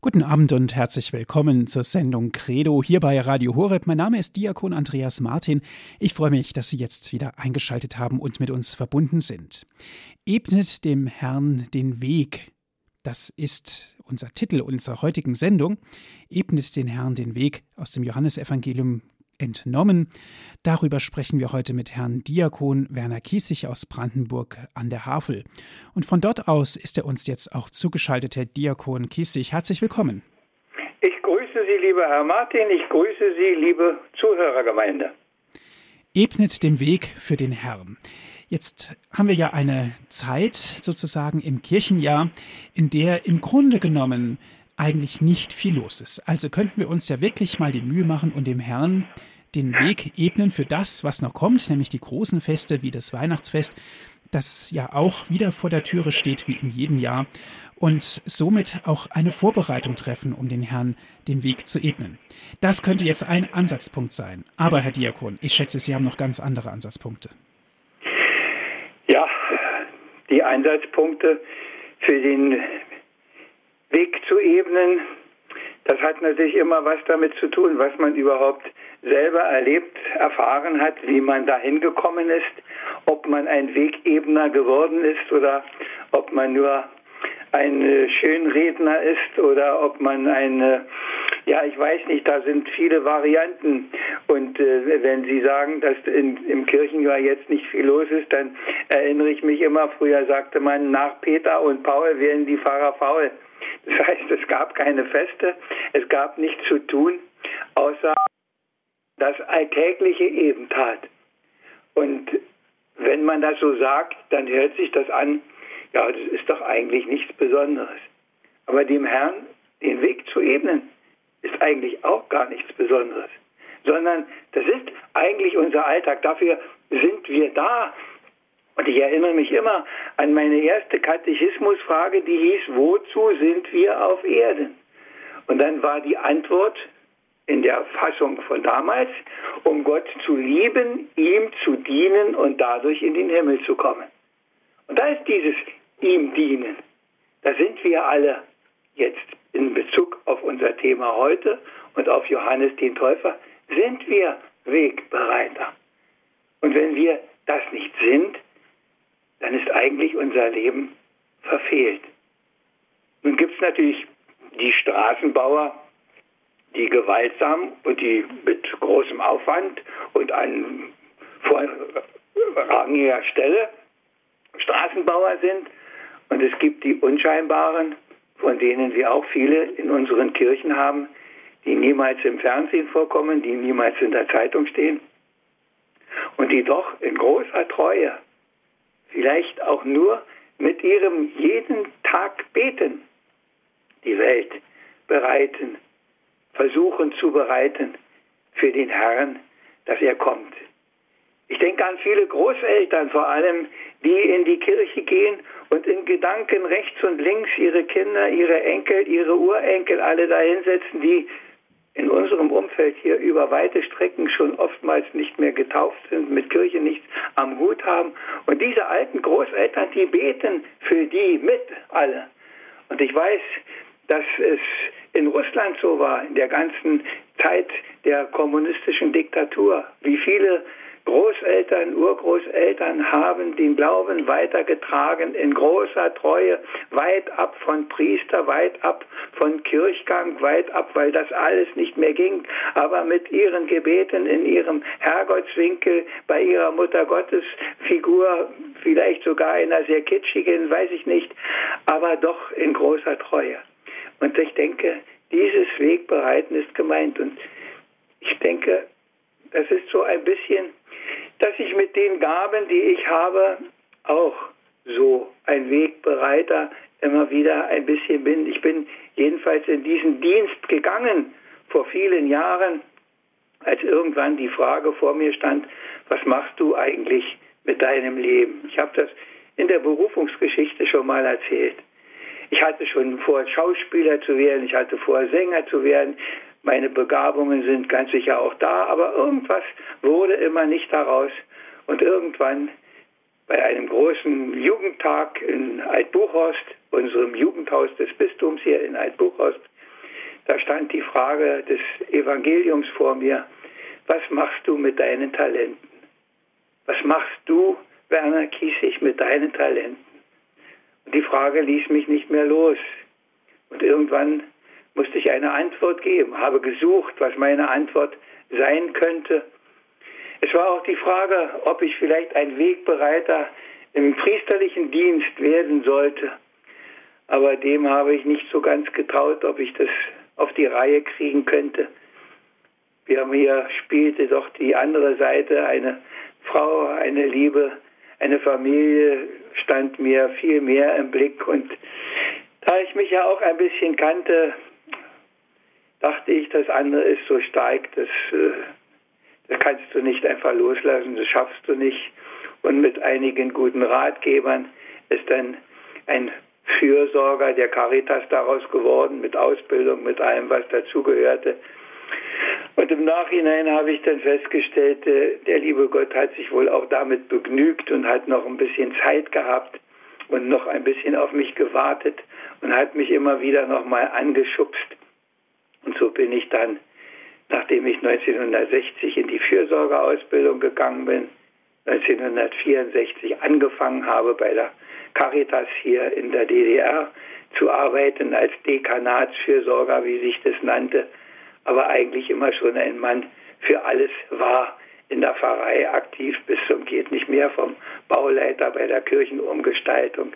Guten Abend und herzlich willkommen zur Sendung Credo hier bei Radio Horeb. Mein Name ist Diakon Andreas Martin. Ich freue mich, dass Sie jetzt wieder eingeschaltet haben und mit uns verbunden sind. Ebnet dem Herrn den Weg. Das ist unser Titel unserer heutigen Sendung. Ebnet den Herrn den Weg aus dem Johannesevangelium entnommen. Darüber sprechen wir heute mit Herrn Diakon Werner Kiesig aus Brandenburg an der Havel. Und von dort aus ist er uns jetzt auch zugeschaltet, Herr Diakon Kiesig. Herzlich willkommen. Ich grüße Sie, lieber Herr Martin. Ich grüße Sie, liebe Zuhörergemeinde. Ebnet den Weg für den Herrn. Jetzt haben wir ja eine Zeit sozusagen im Kirchenjahr, in der im Grunde genommen eigentlich nicht viel los ist. Also könnten wir uns ja wirklich mal die Mühe machen und dem Herrn den Weg ebnen für das, was noch kommt, nämlich die großen Feste wie das Weihnachtsfest, das ja auch wieder vor der Türe steht wie in jedem Jahr und somit auch eine Vorbereitung treffen, um den Herrn den Weg zu ebnen. Das könnte jetzt ein Ansatzpunkt sein. Aber Herr Diakon, ich schätze, Sie haben noch ganz andere Ansatzpunkte. Ja, die Ansatzpunkte für den Weg zu ebnen, das hat natürlich immer was damit zu tun, was man überhaupt selber erlebt, erfahren hat, wie man dahin gekommen ist, ob man ein Wegebner geworden ist oder ob man nur ein Schönredner ist oder ob man ein, ja, ich weiß nicht, da sind viele Varianten. Und äh, wenn Sie sagen, dass in, im Kirchenjahr jetzt nicht viel los ist, dann erinnere ich mich immer, früher sagte man, nach Peter und Paul werden die Pfarrer faul. Das heißt, es gab keine Feste, es gab nichts zu tun, außer das alltägliche Ebentat. Und wenn man das so sagt, dann hört sich das an, ja, das ist doch eigentlich nichts Besonderes. Aber dem Herrn den Weg zu ebnen, ist eigentlich auch gar nichts Besonderes, sondern das ist eigentlich unser Alltag. Dafür sind wir da. Und ich erinnere mich immer an meine erste Katechismusfrage, die hieß, wozu sind wir auf Erden? Und dann war die Antwort in der Fassung von damals, um Gott zu lieben, ihm zu dienen und dadurch in den Himmel zu kommen. Und da ist dieses ihm dienen. Da sind wir alle jetzt in Bezug auf unser Thema heute und auf Johannes den Täufer, sind wir Wegbereiter. Und wenn wir das nicht sind, dann ist eigentlich unser Leben verfehlt. Nun gibt es natürlich die Straßenbauer, die gewaltsam und die mit großem Aufwand und an vorrangiger Stelle Straßenbauer sind. Und es gibt die Unscheinbaren, von denen wir auch viele in unseren Kirchen haben, die niemals im Fernsehen vorkommen, die niemals in der Zeitung stehen und die doch in großer Treue vielleicht auch nur mit ihrem jeden Tag beten, die Welt bereiten, versuchen zu bereiten für den Herrn, dass er kommt. Ich denke an viele Großeltern vor allem, die in die Kirche gehen und in Gedanken rechts und links ihre Kinder, ihre Enkel, ihre Urenkel alle dahinsetzen, die in unserem Umfeld hier über weite Strecken schon oftmals nicht mehr getauft sind, mit Kirche nichts am Hut haben. Und diese alten Großeltern, die beten für die mit alle. Und ich weiß, dass es in Russland so war, in der ganzen Zeit der kommunistischen Diktatur, wie viele Großeltern, Urgroßeltern haben den Glauben weitergetragen in großer Treue, weit ab von Priester, weit ab von Kirchgang, weit ab, weil das alles nicht mehr ging, aber mit ihren Gebeten in ihrem Herrgottswinkel, bei ihrer Mutter Gottes Figur, vielleicht sogar einer sehr kitschigen, weiß ich nicht, aber doch in großer Treue. Und ich denke, dieses Wegbereiten ist gemeint und ich denke, das ist so ein bisschen dass ich mit den Gaben, die ich habe, auch so ein Wegbereiter immer wieder ein bisschen bin. Ich bin jedenfalls in diesen Dienst gegangen vor vielen Jahren, als irgendwann die Frage vor mir stand, was machst du eigentlich mit deinem Leben? Ich habe das in der Berufungsgeschichte schon mal erzählt. Ich hatte schon vor, Schauspieler zu werden, ich hatte vor, Sänger zu werden, meine Begabungen sind ganz sicher auch da, aber irgendwas wurde immer nicht daraus. Und irgendwann bei einem großen Jugendtag in Altbuchhorst, unserem Jugendhaus des Bistums hier in Altbuchhorst, da stand die Frage des Evangeliums vor mir, was machst du mit deinen Talenten? Was machst du, Werner Kiesig, mit deinen Talenten? Die Frage ließ mich nicht mehr los. Und irgendwann musste ich eine Antwort geben, habe gesucht, was meine Antwort sein könnte. Es war auch die Frage, ob ich vielleicht ein Wegbereiter im priesterlichen Dienst werden sollte. Aber dem habe ich nicht so ganz getraut, ob ich das auf die Reihe kriegen könnte. Wir haben hier spielte doch die andere Seite, eine Frau, eine Liebe, eine Familie stand mir viel mehr im Blick. Und da ich mich ja auch ein bisschen kannte, dachte ich, das andere ist so stark, das, äh, das kannst du nicht einfach loslassen, das schaffst du nicht. Und mit einigen guten Ratgebern ist dann ein Fürsorger der Caritas daraus geworden, mit Ausbildung, mit allem, was dazugehörte. Und im Nachhinein habe ich dann festgestellt, äh, der liebe Gott hat sich wohl auch damit begnügt und hat noch ein bisschen Zeit gehabt und noch ein bisschen auf mich gewartet und hat mich immer wieder nochmal angeschubst. Und so bin ich dann, nachdem ich 1960 in die Fürsorgeausbildung gegangen bin, 1964 angefangen habe bei der Caritas hier in der DDR zu arbeiten als Dekanatsfürsorger, wie sich das nannte, aber eigentlich immer schon ein Mann für alles war in der Pfarrei aktiv bis zum geht nicht mehr vom Bauleiter bei der Kirchenumgestaltung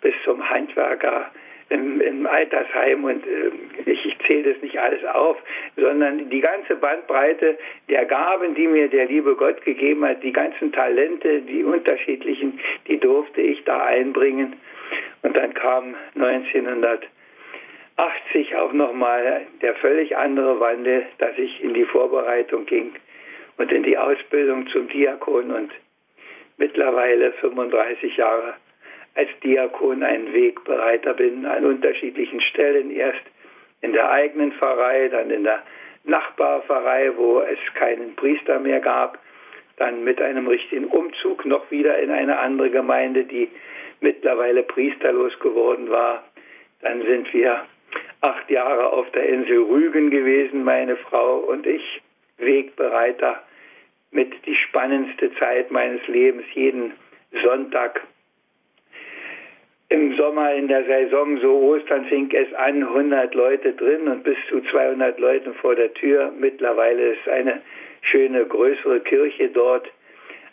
bis zum Handwerker im, im Altersheim und äh, ich, ich zähle das nicht alles auf, sondern die ganze Bandbreite der Gaben, die mir der liebe Gott gegeben hat, die ganzen Talente, die unterschiedlichen, die durfte ich da einbringen. Und dann kam 1980 auch nochmal der völlig andere Wandel, dass ich in die Vorbereitung ging und in die Ausbildung zum Diakon und mittlerweile 35 Jahre als Diakon ein Wegbereiter bin an unterschiedlichen Stellen. Erst in der eigenen Pfarrei, dann in der Nachbarpfarrei, wo es keinen Priester mehr gab, dann mit einem richtigen Umzug noch wieder in eine andere Gemeinde, die mittlerweile priesterlos geworden war. Dann sind wir acht Jahre auf der Insel Rügen gewesen, meine Frau und ich, Wegbereiter mit die spannendste Zeit meines Lebens, jeden Sonntag im Sommer in der Saison, so Ostern fing es an, 100 Leute drin und bis zu 200 Leuten vor der Tür. Mittlerweile ist eine schöne größere Kirche dort,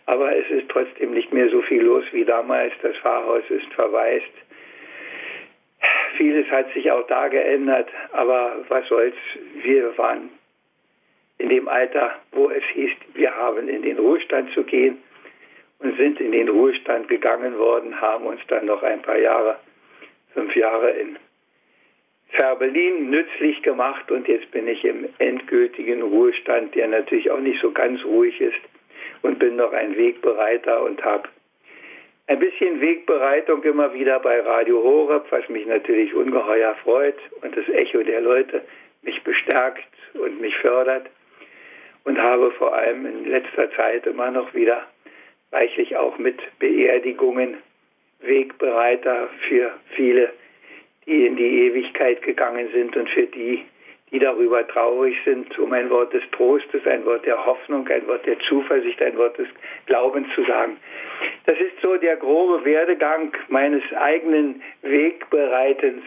aber es ist trotzdem nicht mehr so viel los wie damals. Das Pfarrhaus ist verwaist. Vieles hat sich auch da geändert, aber was soll's, wir waren in dem Alter, wo es hieß, wir haben in den Ruhestand zu gehen und sind in den Ruhestand gegangen worden, haben uns dann noch ein paar Jahre, fünf Jahre in Färbelin nützlich gemacht und jetzt bin ich im endgültigen Ruhestand, der natürlich auch nicht so ganz ruhig ist und bin noch ein Wegbereiter und habe ein bisschen Wegbereitung immer wieder bei Radio Horeb, was mich natürlich ungeheuer freut und das Echo der Leute mich bestärkt und mich fördert und habe vor allem in letzter Zeit immer noch wieder reichlich auch mit Beerdigungen Wegbereiter für viele, die in die Ewigkeit gegangen sind und für die, die darüber traurig sind, um ein Wort des Trostes, ein Wort der Hoffnung, ein Wort der Zuversicht, ein Wort des Glaubens zu sagen. Das ist so der grobe Werdegang meines eigenen Wegbereitens.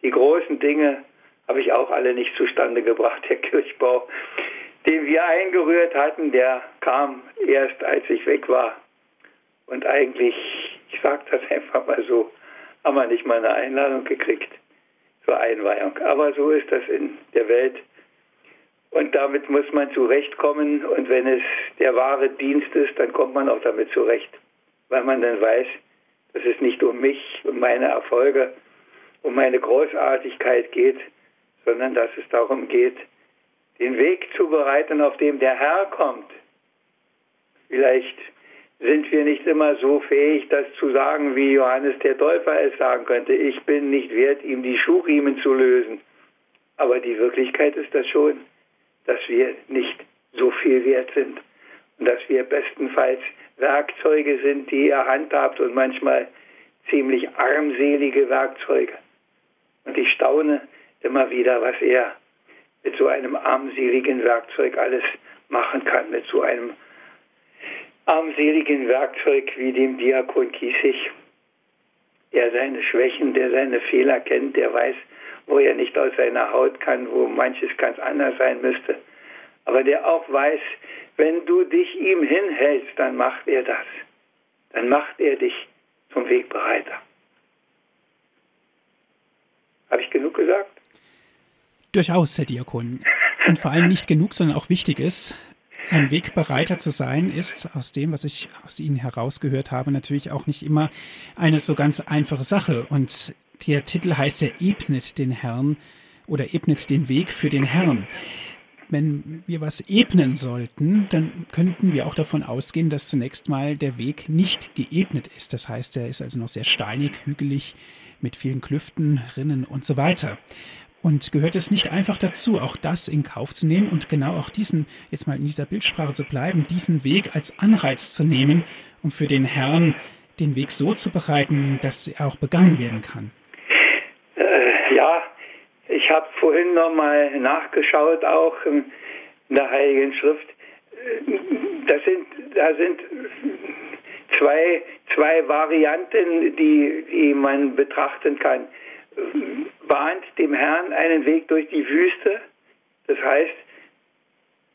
Die großen Dinge habe ich auch alle nicht zustande gebracht. Der Kirchbau den wir eingerührt hatten, der kam erst, als ich weg war. Und eigentlich, ich sage das einfach mal so, haben wir nicht mal eine Einladung gekriegt zur Einweihung. Aber so ist das in der Welt. Und damit muss man zurechtkommen. Und wenn es der wahre Dienst ist, dann kommt man auch damit zurecht. Weil man dann weiß, dass es nicht um mich, um meine Erfolge, um meine Großartigkeit geht, sondern dass es darum geht, den Weg zu bereiten, auf dem der Herr kommt. Vielleicht sind wir nicht immer so fähig, das zu sagen, wie Johannes der Täufer es sagen könnte. Ich bin nicht wert, ihm die Schuhriemen zu lösen. Aber die Wirklichkeit ist das schon, dass wir nicht so viel wert sind und dass wir bestenfalls Werkzeuge sind, die er handhabt und manchmal ziemlich armselige Werkzeuge. Und ich staune immer wieder, was er mit so einem armseligen Werkzeug alles machen kann, mit so einem armseligen Werkzeug wie dem Diakon Kiesig, der seine Schwächen, der seine Fehler kennt, der weiß, wo er nicht aus seiner Haut kann, wo manches ganz anders sein müsste, aber der auch weiß, wenn du dich ihm hinhältst, dann macht er das. Dann macht er dich zum Wegbereiter. Habe ich genug gesagt? Durchaus, Herr Diakon. Und vor allem nicht genug, sondern auch wichtig ist, ein Wegbereiter zu sein, ist aus dem, was ich aus Ihnen herausgehört habe, natürlich auch nicht immer eine so ganz einfache Sache. Und der Titel heißt ja Ebnet den Herrn oder Ebnet den Weg für den Herrn. Wenn wir was ebnen sollten, dann könnten wir auch davon ausgehen, dass zunächst mal der Weg nicht geebnet ist. Das heißt, er ist also noch sehr steinig, hügelig, mit vielen Klüften, Rinnen und so weiter. Und gehört es nicht einfach dazu, auch das in Kauf zu nehmen und genau auch diesen, jetzt mal in dieser Bildsprache zu bleiben, diesen Weg als Anreiz zu nehmen, um für den Herrn den Weg so zu bereiten, dass er auch begangen werden kann? Ich habe vorhin nochmal nachgeschaut, auch in der Heiligen Schrift. Das sind, da sind zwei, zwei Varianten, die, die man betrachten kann bahnt dem Herrn einen Weg durch die Wüste. Das heißt,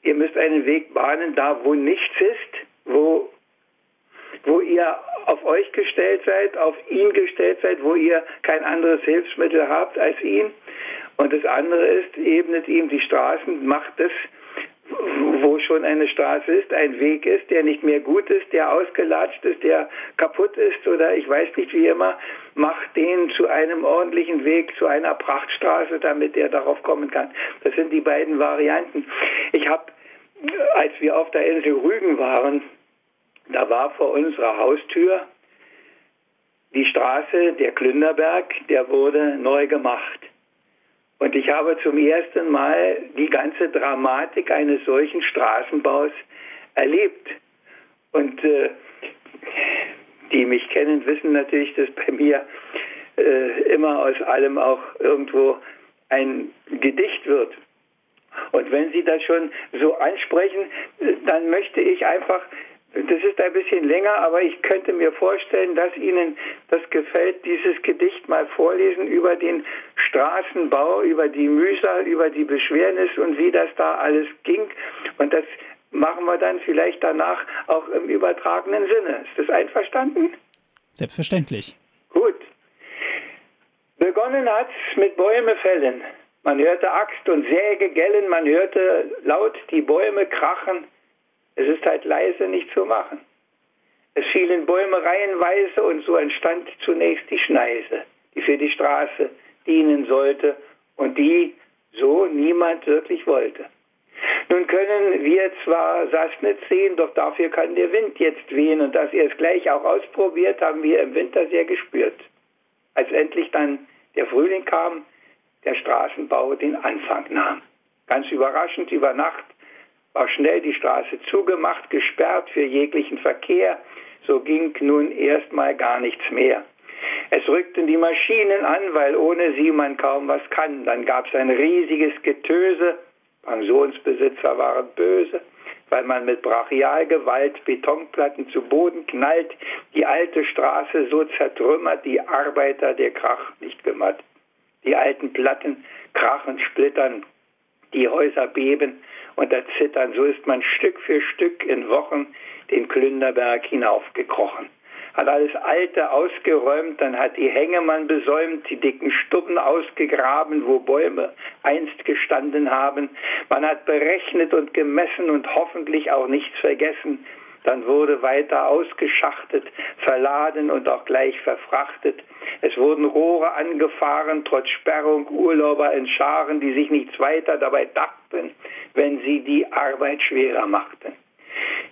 ihr müsst einen Weg bahnen, da wo nichts ist, wo, wo ihr auf euch gestellt seid, auf ihn gestellt seid, wo ihr kein anderes Hilfsmittel habt als ihn. Und das andere ist, ebnet ihm die Straßen, macht das, wo schon eine Straße ist, ein Weg ist, der nicht mehr gut ist, der ausgelatscht ist, der kaputt ist oder ich weiß nicht wie immer, macht den zu einem ordentlichen Weg, zu einer Prachtstraße, damit er darauf kommen kann. Das sind die beiden Varianten. Ich habe, als wir auf der Insel Rügen waren, da war vor unserer Haustür die Straße, der Klünderberg, der wurde neu gemacht. Und ich habe zum ersten Mal die ganze Dramatik eines solchen Straßenbaus erlebt. Und äh, die mich kennen, wissen natürlich, dass bei mir äh, immer aus allem auch irgendwo ein Gedicht wird. Und wenn Sie das schon so ansprechen, dann möchte ich einfach das ist ein bisschen länger, aber ich könnte mir vorstellen, dass Ihnen das gefällt, dieses Gedicht mal vorlesen über den Straßenbau, über die Mühsal, über die Beschwernis und wie das da alles ging. Und das machen wir dann vielleicht danach auch im übertragenen Sinne. Ist das einverstanden? Selbstverständlich. Gut. Begonnen hat es mit Bäume fällen. Man hörte Axt und Säge gellen, man hörte laut die Bäume krachen. Es ist halt leise nicht zu machen. Es fielen Bäume reihenweise und so entstand zunächst die Schneise, die für die Straße dienen sollte und die so niemand wirklich wollte. Nun können wir zwar Sassnitz sehen, doch dafür kann der Wind jetzt wehen und dass er es gleich auch ausprobiert, haben wir im Winter sehr gespürt. Als endlich dann der Frühling kam, der Straßenbau den Anfang nahm. Ganz überraschend über Nacht war schnell die Straße zugemacht, gesperrt für jeglichen Verkehr. So ging nun erstmal gar nichts mehr. Es rückten die Maschinen an, weil ohne sie man kaum was kann. Dann gab es ein riesiges Getöse. Pensionsbesitzer waren böse, weil man mit Brachialgewalt Betonplatten zu Boden knallt, die alte Straße so zertrümmert, die Arbeiter der Krach nicht gemacht. Die alten Platten krachen, splittern, die Häuser beben und erzittern. So ist man Stück für Stück in Wochen den Klünderberg hinaufgekrochen. Hat alles Alte ausgeräumt, dann hat die Hängemann besäumt, die dicken Stubben ausgegraben, wo Bäume einst gestanden haben. Man hat berechnet und gemessen und hoffentlich auch nichts vergessen. Dann wurde weiter ausgeschachtet, verladen und auch gleich verfrachtet. Es wurden Rohre angefahren, trotz Sperrung Urlauber in Scharen, die sich nichts weiter dabei dachten, wenn sie die Arbeit schwerer machten.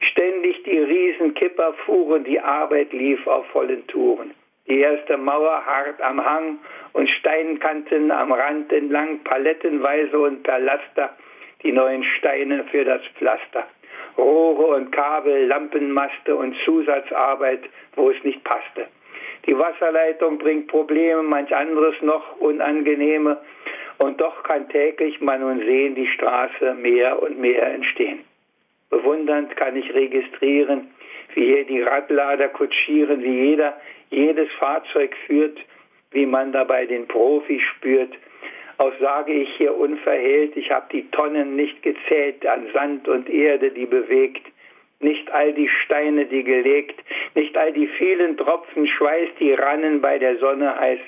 Ständig die Riesenkipper fuhren, die Arbeit lief auf vollen Touren. Die erste Mauer hart am Hang und Steinkanten am Rand entlang, palettenweise und per Laster, die neuen Steine für das Pflaster. Rohre und Kabel, Lampenmaste und Zusatzarbeit, wo es nicht passte. Die Wasserleitung bringt Probleme, manch anderes noch unangenehme. Und doch kann täglich man nun sehen, die Straße mehr und mehr entstehen. Bewundernd kann ich registrieren, wie hier die Radlader kutschieren, wie jeder jedes Fahrzeug führt, wie man dabei den Profi spürt. Auch sage ich hier unverhehlt, ich habe die Tonnen nicht gezählt an Sand und Erde, die bewegt, nicht all die Steine, die gelegt, nicht all die vielen Tropfen Schweiß, die rannen bei der Sonne heiß.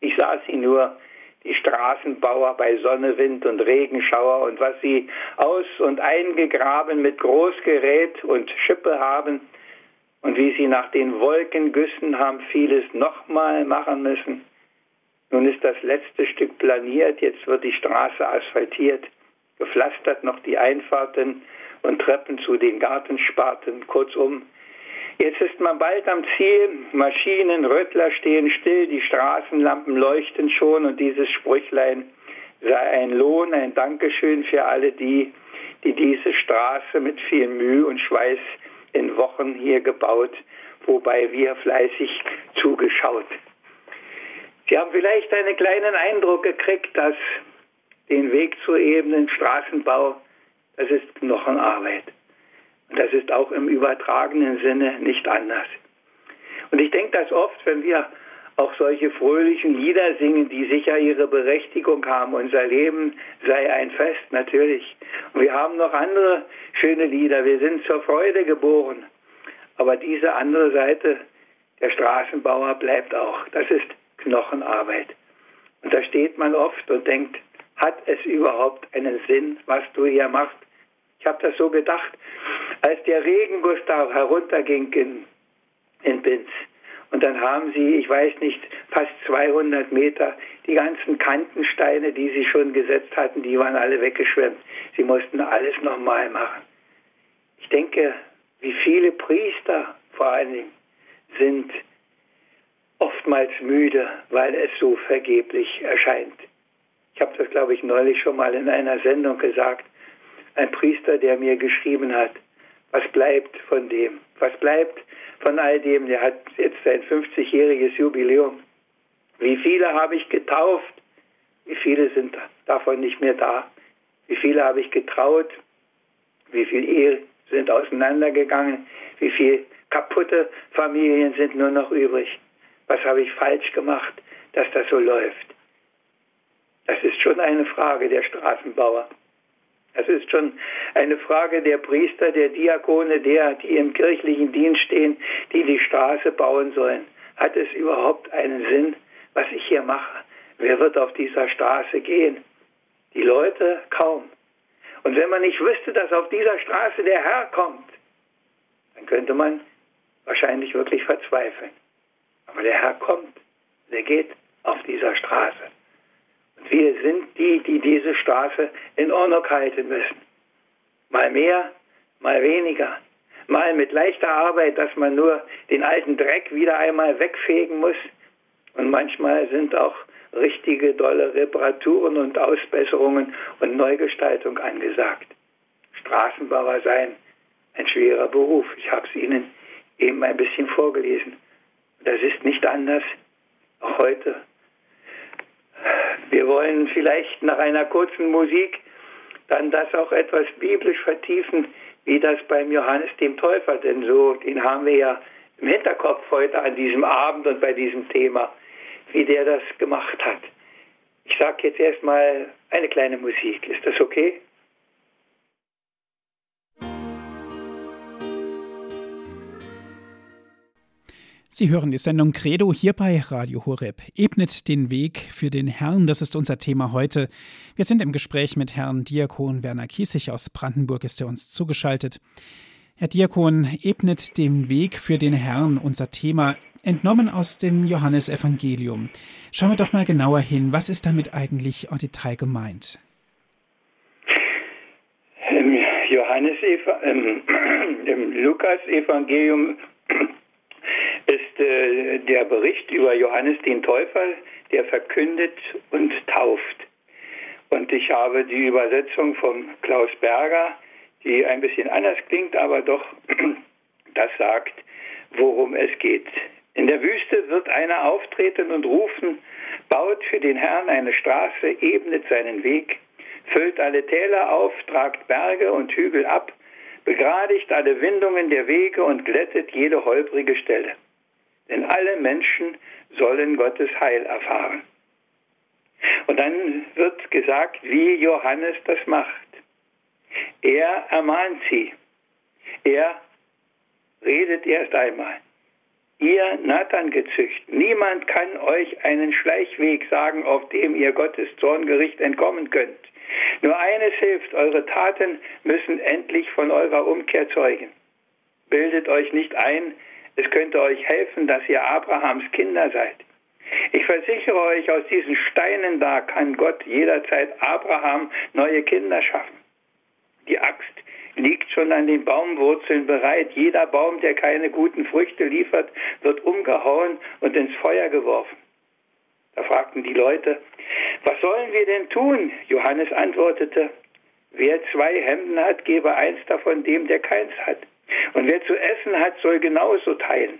Ich sah sie nur, die Straßenbauer bei Sonne, Wind und Regenschauer und was sie aus und eingegraben mit Großgerät und Schippe haben und wie sie nach den Wolkengüssen haben vieles nochmal machen müssen. Nun ist das letzte Stück planiert, jetzt wird die Straße asphaltiert, gepflastert noch die Einfahrten und Treppen zu den Gartensparten, kurzum, Jetzt ist man bald am Ziel, Maschinen, Röttler stehen still, die Straßenlampen leuchten schon und dieses Sprüchlein sei ein Lohn, ein Dankeschön für alle die, die diese Straße mit viel Mühe und Schweiß in Wochen hier gebaut, wobei wir fleißig zugeschaut. Sie haben vielleicht einen kleinen Eindruck gekriegt, dass den Weg zur ebenen Straßenbau, das ist Knochenarbeit. Und das ist auch im übertragenen Sinne nicht anders. Und ich denke das oft, wenn wir auch solche fröhlichen Lieder singen, die sicher ihre Berechtigung haben. Unser Leben sei ein Fest, natürlich. Und wir haben noch andere schöne Lieder. Wir sind zur Freude geboren. Aber diese andere Seite, der Straßenbauer bleibt auch. Das ist Knochenarbeit. Und da steht man oft und denkt, hat es überhaupt einen Sinn, was du hier machst? Ich habe das so gedacht, als der Regenguss da herunterging in, in Binz. Und dann haben sie, ich weiß nicht, fast 200 Meter, die ganzen Kantensteine, die sie schon gesetzt hatten, die waren alle weggeschwemmt. Sie mussten alles nochmal machen. Ich denke, wie viele Priester vor allen Dingen sind oftmals müde, weil es so vergeblich erscheint. Ich habe das, glaube ich, neulich schon mal in einer Sendung gesagt ein Priester, der mir geschrieben hat, was bleibt von dem? Was bleibt von all dem? Der hat jetzt sein 50-jähriges Jubiläum. Wie viele habe ich getauft? Wie viele sind davon nicht mehr da? Wie viele habe ich getraut? Wie viele Ehen sind auseinandergegangen? Wie viele kaputte Familien sind nur noch übrig? Was habe ich falsch gemacht, dass das so läuft? Das ist schon eine Frage der Straßenbauer. Es ist schon eine Frage der Priester, der Diakone, der, die im kirchlichen Dienst stehen, die die Straße bauen sollen. Hat es überhaupt einen Sinn, was ich hier mache? Wer wird auf dieser Straße gehen? Die Leute kaum. Und wenn man nicht wüsste, dass auf dieser Straße der Herr kommt, dann könnte man wahrscheinlich wirklich verzweifeln. Aber der Herr kommt, der geht auf dieser Straße. Wir sind die, die diese Straße in Ordnung halten müssen. Mal mehr, mal weniger. Mal mit leichter Arbeit, dass man nur den alten Dreck wieder einmal wegfegen muss. Und manchmal sind auch richtige dolle Reparaturen und Ausbesserungen und Neugestaltung angesagt. Straßenbauer sein, ein schwerer Beruf. Ich habe es Ihnen eben ein bisschen vorgelesen. Das ist nicht anders, heute wir wollen vielleicht nach einer kurzen Musik dann das auch etwas biblisch vertiefen, wie das beim Johannes dem Täufer, denn so, den haben wir ja im Hinterkopf heute an diesem Abend und bei diesem Thema, wie der das gemacht hat. Ich sage jetzt erstmal eine kleine Musik. Ist das okay? Sie hören die Sendung Credo hier bei Radio Horeb. Ebnet den Weg für den Herrn, das ist unser Thema heute. Wir sind im Gespräch mit Herrn Diakon Werner Kiesig aus Brandenburg, ist er uns zugeschaltet. Herr Diakon, ebnet den Weg für den Herrn, unser Thema, entnommen aus dem Johannesevangelium. Schauen wir doch mal genauer hin, was ist damit eigentlich im Detail gemeint? Im Johannes, im, Lukas-Evangelium ist äh, der Bericht über Johannes den Täufer, der verkündet und tauft. Und ich habe die Übersetzung von Klaus Berger, die ein bisschen anders klingt, aber doch das sagt, worum es geht. In der Wüste wird einer auftreten und rufen, baut für den Herrn eine Straße, ebnet seinen Weg, füllt alle Täler auf, tragt Berge und Hügel ab, begradigt alle Windungen der Wege und glättet jede holprige Stelle. Denn alle Menschen sollen Gottes Heil erfahren. Und dann wird gesagt, wie Johannes das macht. Er ermahnt sie. Er redet erst einmal. Ihr Nathan-Gezücht, niemand kann euch einen Schleichweg sagen, auf dem ihr Gottes Zorngericht entkommen könnt. Nur eines hilft, eure Taten müssen endlich von eurer Umkehr zeugen. Bildet euch nicht ein, es könnte euch helfen, dass ihr Abrahams Kinder seid. Ich versichere euch, aus diesen Steinen da kann Gott jederzeit Abraham neue Kinder schaffen. Die Axt liegt schon an den Baumwurzeln bereit. Jeder Baum, der keine guten Früchte liefert, wird umgehauen und ins Feuer geworfen. Da fragten die Leute, was sollen wir denn tun? Johannes antwortete, wer zwei Hemden hat, gebe eins davon dem, der keins hat. Und wer zu essen hat, soll genauso teilen.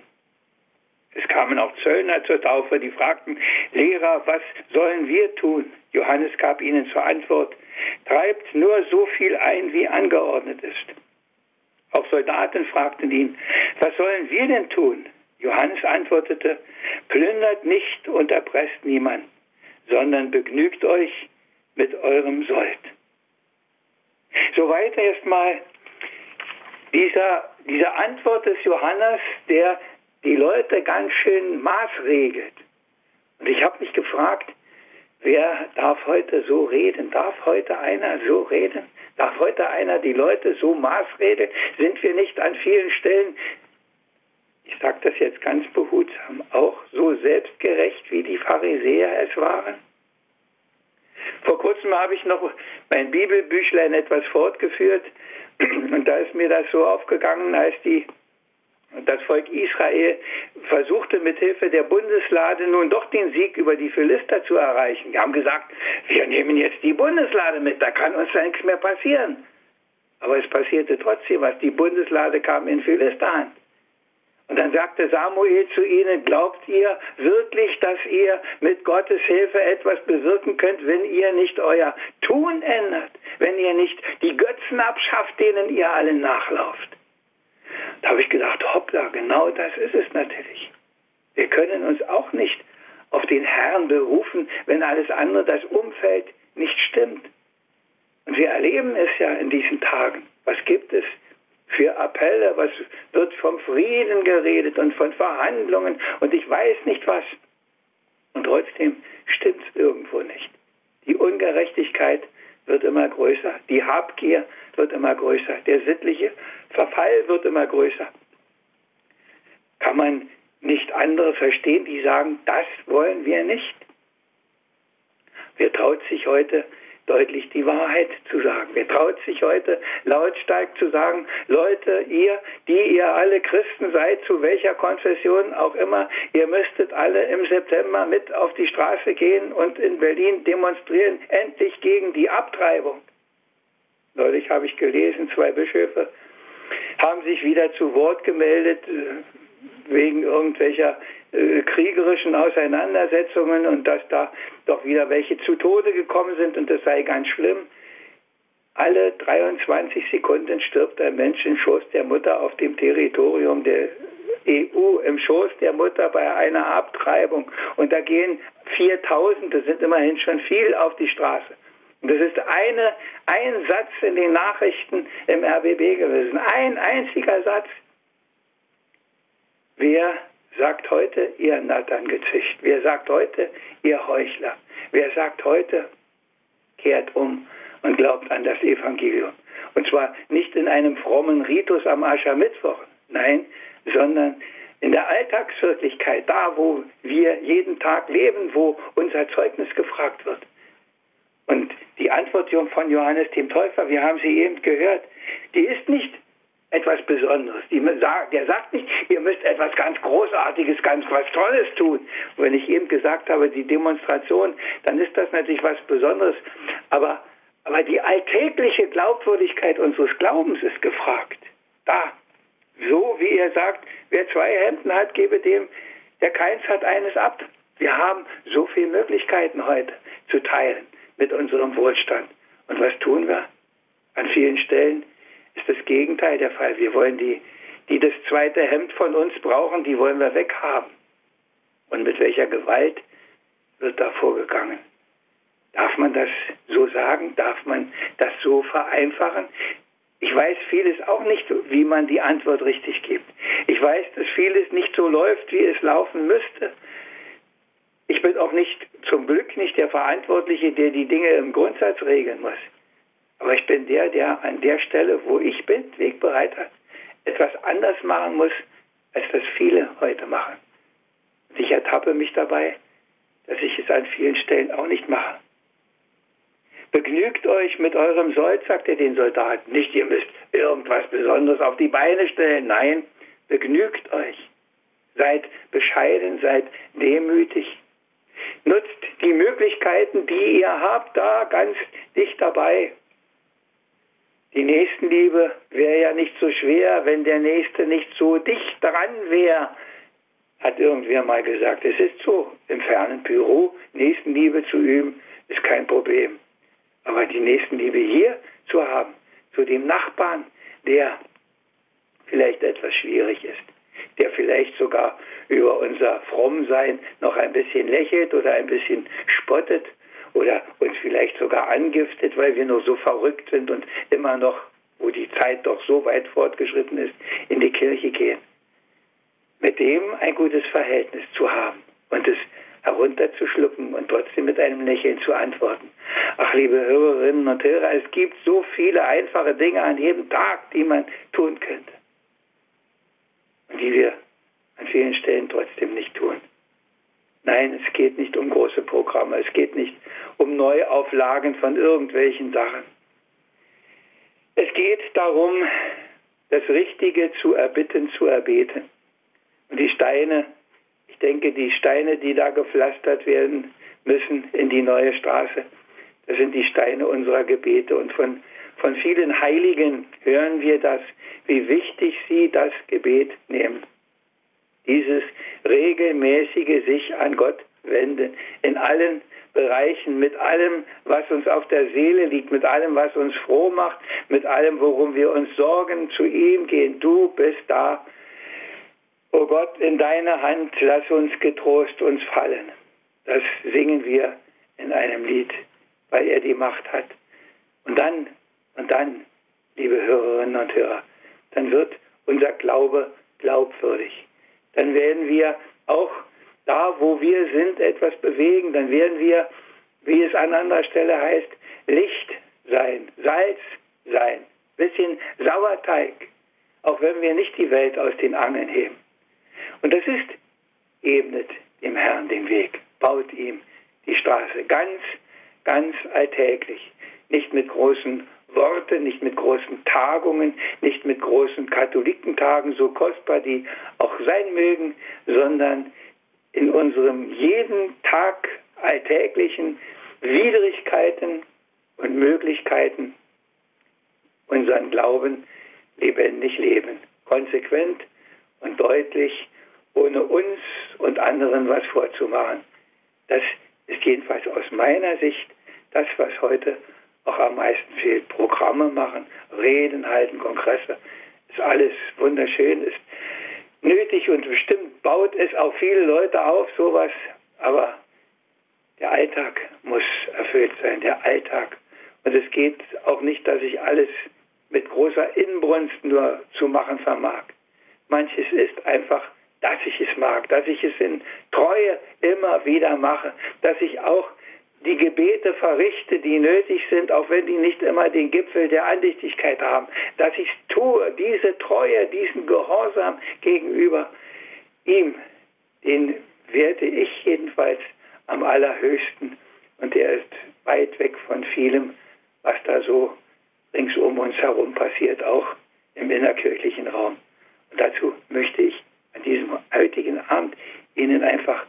Es kamen auch Zöllner zur Taufe, die fragten, Lehrer, was sollen wir tun? Johannes gab ihnen zur Antwort, treibt nur so viel ein, wie angeordnet ist. Auch Soldaten fragten ihn, was sollen wir denn tun? Johannes antwortete, plündert nicht und erpresst niemand, sondern begnügt euch mit eurem Sold. Soweit erstmal dieser, diese Antwort des Johannes, der die Leute ganz schön maßregelt. Und ich habe mich gefragt, wer darf heute so reden? Darf heute einer so reden? Darf heute einer die Leute so maßregeln? Sind wir nicht an vielen Stellen ich sage das jetzt ganz behutsam, auch so selbstgerecht, wie die Pharisäer es waren? Vor kurzem habe ich noch mein Bibelbüchlein etwas fortgeführt und da ist mir das so aufgegangen, als die das Volk Israel versuchte mit Hilfe der Bundeslade nun doch den Sieg über die Philister zu erreichen. Die haben gesagt, wir nehmen jetzt die Bundeslade mit, da kann uns nichts mehr passieren. Aber es passierte trotzdem was. Die Bundeslade kam in Philisterhand. Und dann sagte Samuel zu ihnen, glaubt ihr wirklich, dass ihr mit Gottes Hilfe etwas bewirken könnt, wenn ihr nicht euer Tun ändert, wenn ihr nicht die Götzen abschafft, denen ihr alle nachlauft? Da habe ich gedacht, hoppla, genau das ist es natürlich. Wir können uns auch nicht auf den Herrn berufen, wenn alles andere, das Umfeld nicht stimmt. Und wir erleben es ja in diesen Tagen. Was gibt es? Für Appelle, was wird vom Frieden geredet und von Verhandlungen und ich weiß nicht was. Und trotzdem stimmt es irgendwo nicht. Die Ungerechtigkeit wird immer größer, die Habgier wird immer größer, der sittliche Verfall wird immer größer. Kann man nicht andere verstehen, die sagen, das wollen wir nicht? Wer traut sich heute deutlich die Wahrheit zu sagen. Wer traut sich heute lautstark zu sagen, Leute, ihr, die ihr alle Christen seid, zu welcher Konfession auch immer, ihr müsstet alle im September mit auf die Straße gehen und in Berlin demonstrieren, endlich gegen die Abtreibung. Neulich habe ich gelesen, zwei Bischöfe haben sich wieder zu Wort gemeldet äh, wegen irgendwelcher äh, kriegerischen Auseinandersetzungen und dass da doch wieder welche zu Tode gekommen sind und das sei ganz schlimm. Alle 23 Sekunden stirbt ein Mensch im Schoß der Mutter auf dem Territorium der EU, im Schoß der Mutter bei einer Abtreibung. Und da gehen 4000, das sind immerhin schon viel, auf die Straße. Und das ist eine, ein Satz in den Nachrichten im RBB gewesen. Ein einziger Satz. Wer sagt heute, ihr Nathan-Gezücht? Wer sagt heute, ihr Heuchler? Wer sagt heute, kehrt um und glaubt an das Evangelium? Und zwar nicht in einem frommen Ritus am Aschermittwoch, nein, sondern in der Alltagswirklichkeit, da wo wir jeden Tag leben, wo unser Zeugnis gefragt wird. Und die Antwort von Johannes dem Täufer, wir haben sie eben gehört, die ist nicht etwas Besonderes. Der sagt nicht, ihr müsst etwas ganz Großartiges, ganz was Tolles tun. Wenn ich eben gesagt habe, die Demonstration, dann ist das natürlich was Besonderes. Aber, aber die alltägliche Glaubwürdigkeit unseres Glaubens ist gefragt. Da. So wie er sagt, wer zwei Hemden hat, gebe dem, der keins hat, eines ab. Wir haben so viele Möglichkeiten heute zu teilen mit unserem Wohlstand. Und was tun wir? An vielen Stellen ist das Gegenteil der Fall. Wir wollen die, die das zweite Hemd von uns brauchen, die wollen wir weghaben. Und mit welcher Gewalt wird da vorgegangen? Darf man das so sagen? Darf man das so vereinfachen? Ich weiß vieles auch nicht, wie man die Antwort richtig gibt. Ich weiß, dass vieles nicht so läuft, wie es laufen müsste. Ich bin auch nicht, zum Glück nicht der Verantwortliche, der die Dinge im Grundsatz regeln muss. Aber ich bin der, der an der Stelle, wo ich bin, Wegbereiter, etwas anders machen muss, als das viele heute machen. Und ich ertappe mich dabei, dass ich es an vielen Stellen auch nicht mache. Begnügt euch mit eurem Sold, sagt er den Soldaten. Nicht, ihr müsst irgendwas Besonderes auf die Beine stellen. Nein, begnügt euch. Seid bescheiden, seid demütig. Nutzt die Möglichkeiten, die ihr habt, da ganz dicht dabei. Die Nächstenliebe wäre ja nicht so schwer, wenn der Nächste nicht so dicht dran wäre, hat irgendwer mal gesagt. Es ist so, im fernen Büro Nächstenliebe zu üben, ist kein Problem. Aber die Nächstenliebe hier zu haben, zu dem Nachbarn, der vielleicht etwas schwierig ist, der vielleicht sogar über unser Frommsein noch ein bisschen lächelt oder ein bisschen spottet oder uns vielleicht sogar angiftet, weil wir nur so verrückt sind und immer noch, wo die Zeit doch so weit fortgeschritten ist, in die Kirche gehen. Mit dem ein gutes Verhältnis zu haben und es herunterzuschlucken und trotzdem mit einem Lächeln zu antworten. Ach, liebe Hörerinnen und Hörer, es gibt so viele einfache Dinge an jedem Tag, die man tun könnte. Und die wir an vielen Stellen trotzdem nicht tun. Nein, es geht nicht um große Programme, es geht nicht um Neuauflagen von irgendwelchen Sachen. Es geht darum, das Richtige zu erbitten, zu erbeten. Und die Steine ich denke, die Steine, die da gepflastert werden müssen in die neue Straße, das sind die Steine unserer Gebete. Und von, von vielen Heiligen hören wir das, wie wichtig sie das Gebet nehmen. Dieses regelmäßige sich an Gott wenden in allen Bereichen, mit allem, was uns auf der Seele liegt, mit allem, was uns froh macht, mit allem, worum wir uns sorgen, zu ihm gehen. Du bist da O Gott, in deine Hand lass uns getrost uns fallen. Das singen wir in einem Lied, weil er die Macht hat. Und dann, und dann, liebe Hörerinnen und Hörer, dann wird unser Glaube glaubwürdig. Dann werden wir auch da, wo wir sind, etwas bewegen. Dann werden wir, wie es an anderer Stelle heißt, Licht sein, Salz sein, bisschen Sauerteig, auch wenn wir nicht die Welt aus den Angeln heben. Und das ist, ebnet dem Herrn den Weg, baut ihm die Straße ganz, ganz alltäglich. Nicht mit großen Worten, nicht mit großen Tagungen, nicht mit großen Katholikentagen, so kostbar die auch sein mögen, sondern in unserem jeden Tag alltäglichen Widrigkeiten und Möglichkeiten unseren Glauben lebendig leben. Konsequent und deutlich ohne uns und anderen was vorzumachen. Das ist jedenfalls aus meiner Sicht das, was heute auch am meisten fehlt. Programme machen, Reden halten, Kongresse, ist alles wunderschön, ist nötig und bestimmt baut es auch viele Leute auf, sowas, aber der Alltag muss erfüllt sein, der Alltag. Und es geht auch nicht, dass ich alles mit großer Inbrunst nur zu machen vermag. Manches ist einfach dass ich es mag, dass ich es in Treue immer wieder mache, dass ich auch die Gebete verrichte, die nötig sind, auch wenn die nicht immer den Gipfel der Andächtigkeit haben, dass ich tue, diese Treue, diesen Gehorsam gegenüber ihm, den werte ich jedenfalls am allerhöchsten und der ist weit weg von vielem, was da so rings um uns herum passiert, auch im innerkirchlichen Raum. Und dazu möchte ich an diesem heutigen Abend ihnen einfach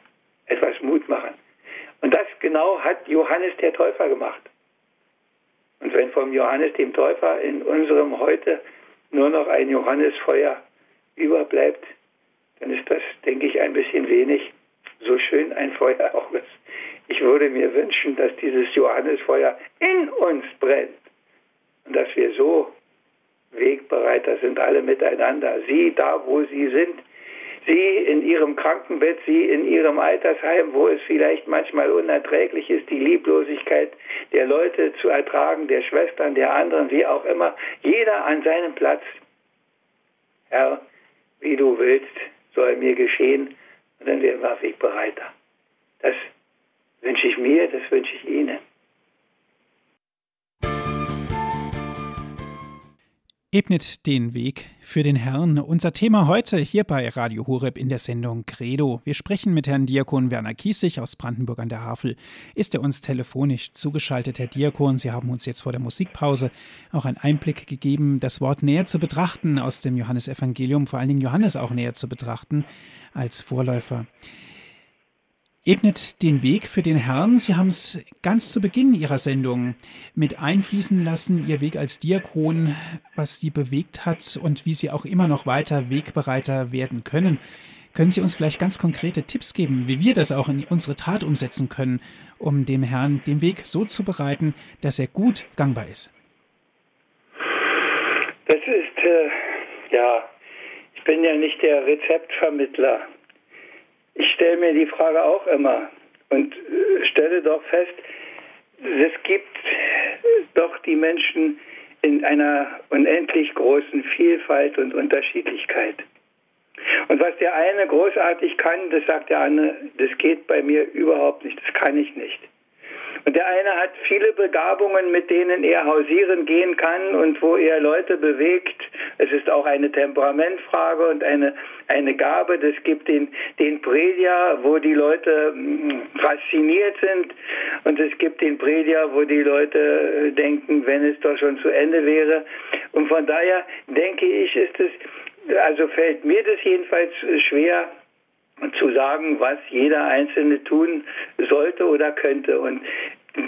etwas Mut machen. Und das genau hat Johannes der Täufer gemacht. Und wenn vom Johannes dem Täufer in unserem heute nur noch ein Johannesfeuer überbleibt, dann ist das, denke ich, ein bisschen wenig. so schön ein Feuer auch ist. Ich würde mir wünschen, dass dieses Johannesfeuer in uns brennt und dass wir so Wegbereiter sind, alle miteinander. Sie da, wo sie sind, Sie in Ihrem Krankenbett, Sie in Ihrem Altersheim, wo es vielleicht manchmal unerträglich ist, die Lieblosigkeit der Leute zu ertragen, der Schwestern, der anderen, wie auch immer. Jeder an seinem Platz. Herr, wie du willst, soll mir geschehen. Und dann werden wir Wegbereiter. Das wünsche ich mir, das wünsche ich Ihnen. Ebnet den Weg für den Herrn. Unser Thema heute hier bei Radio Horeb in der Sendung Credo. Wir sprechen mit Herrn Diakon Werner Kiesig aus Brandenburg an der Havel. Ist er uns telefonisch zugeschaltet, Herr Diakon? Sie haben uns jetzt vor der Musikpause auch einen Einblick gegeben, das Wort näher zu betrachten aus dem Johannesevangelium, vor allen Dingen Johannes auch näher zu betrachten als Vorläufer ebnet den Weg für den Herrn. Sie haben es ganz zu Beginn Ihrer Sendung mit einfließen lassen, Ihr Weg als Diakon, was Sie bewegt hat und wie Sie auch immer noch weiter Wegbereiter werden können. Können Sie uns vielleicht ganz konkrete Tipps geben, wie wir das auch in unsere Tat umsetzen können, um dem Herrn den Weg so zu bereiten, dass er gut gangbar ist? Das ist, äh, ja, ich bin ja nicht der Rezeptvermittler ich stelle mir die Frage auch immer und äh, stelle doch fest, es gibt doch die Menschen in einer unendlich großen Vielfalt und Unterschiedlichkeit. Und was der eine großartig kann, das sagt der andere, das geht bei mir überhaupt nicht, das kann ich nicht. Und der eine hat viele Begabungen, mit denen er hausieren gehen kann und wo er Leute bewegt. Es ist auch eine Temperamentfrage und eine, eine Gabe. Das gibt den, den Prediger, wo die Leute hm, fasziniert sind. Und es gibt den Prediger, wo die Leute äh, denken, wenn es doch schon zu Ende wäre. Und von daher denke ich, ist es, also fällt mir das jedenfalls schwer, zu sagen, was jeder Einzelne tun sollte oder könnte. Und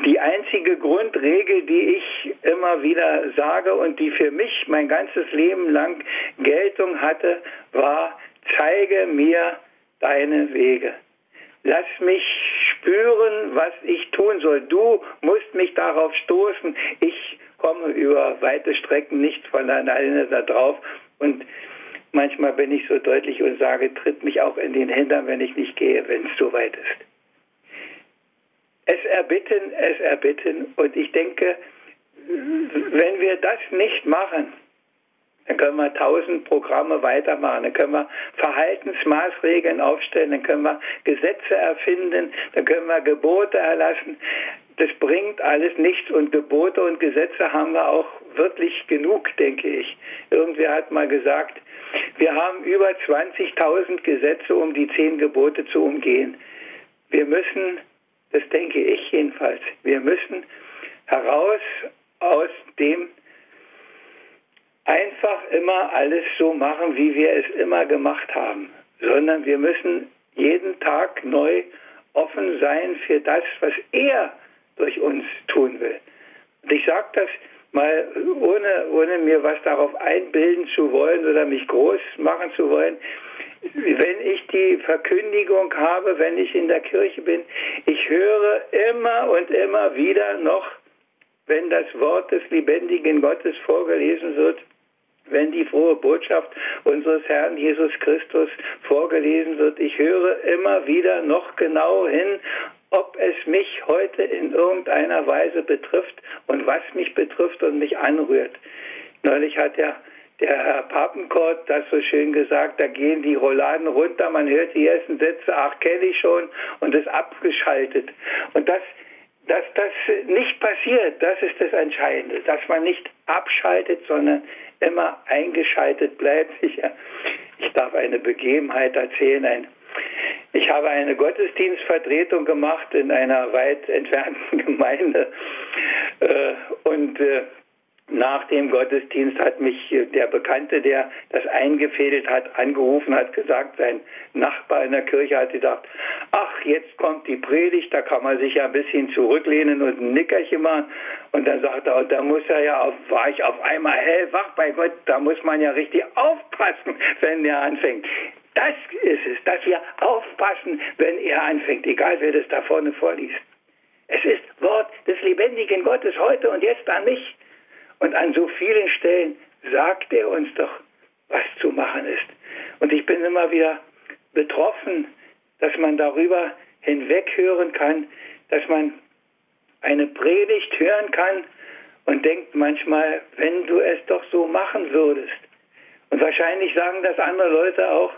die einzige Grundregel, die ich immer wieder sage und die für mich mein ganzes Leben lang Geltung hatte, war, zeige mir deine Wege. Lass mich spüren, was ich tun soll. Du musst mich darauf stoßen. Ich komme über weite Strecken nicht von alleine da drauf. Und Manchmal bin ich so deutlich und sage, tritt mich auch in den Hintern, wenn ich nicht gehe, wenn es so weit ist. Es erbitten, es erbitten. Und ich denke, wenn wir das nicht machen, dann können wir tausend Programme weitermachen, dann können wir Verhaltensmaßregeln aufstellen, dann können wir Gesetze erfinden, dann können wir Gebote erlassen. Das bringt alles nichts und Gebote und Gesetze haben wir auch wirklich genug, denke ich. Irgendwer hat mal gesagt, wir haben über 20.000 Gesetze, um die zehn Gebote zu umgehen. Wir müssen, das denke ich jedenfalls, wir müssen heraus aus dem einfach immer alles so machen, wie wir es immer gemacht haben, sondern wir müssen jeden Tag neu offen sein für das, was er durch uns tun will. Und ich sage das, mal ohne, ohne mir was darauf einbilden zu wollen oder mich groß machen zu wollen, wenn ich die Verkündigung habe, wenn ich in der Kirche bin, ich höre immer und immer wieder noch, wenn das Wort des lebendigen Gottes vorgelesen wird, wenn die frohe Botschaft unseres Herrn Jesus Christus vorgelesen wird. Ich höre immer wieder noch genau hin ob es mich heute in irgendeiner Weise betrifft und was mich betrifft und mich anrührt. Neulich hat ja der Herr Papenkort das so schön gesagt, da gehen die Rolladen runter, man hört die ersten Sätze, ach kenne ich schon und ist abgeschaltet. Und das, dass das nicht passiert, das ist das Entscheidende, dass man nicht abschaltet, sondern immer eingeschaltet bleibt. Ich, ich darf eine Begebenheit erzählen, ein ich habe eine Gottesdienstvertretung gemacht in einer weit entfernten Gemeinde äh, und äh, nach dem Gottesdienst hat mich der Bekannte, der das eingefädelt hat, angerufen, hat gesagt, sein Nachbar in der Kirche hat gesagt, ach, jetzt kommt die Predigt, da kann man sich ja ein bisschen zurücklehnen und ein Nickerchen machen. Und dann sagt er, und da muss er ja, auf, war ich auf einmal hellwach bei Gott, da muss man ja richtig aufpassen, wenn der anfängt Das ist es, dass wir aufpassen, wenn er anfängt, egal wer das da vorne vorliest. Es ist Wort des lebendigen Gottes heute und jetzt an mich. Und an so vielen Stellen sagt er uns doch, was zu machen ist. Und ich bin immer wieder betroffen, dass man darüber hinweghören kann, dass man eine Predigt hören kann und denkt manchmal, wenn du es doch so machen würdest. Und wahrscheinlich sagen das andere Leute auch,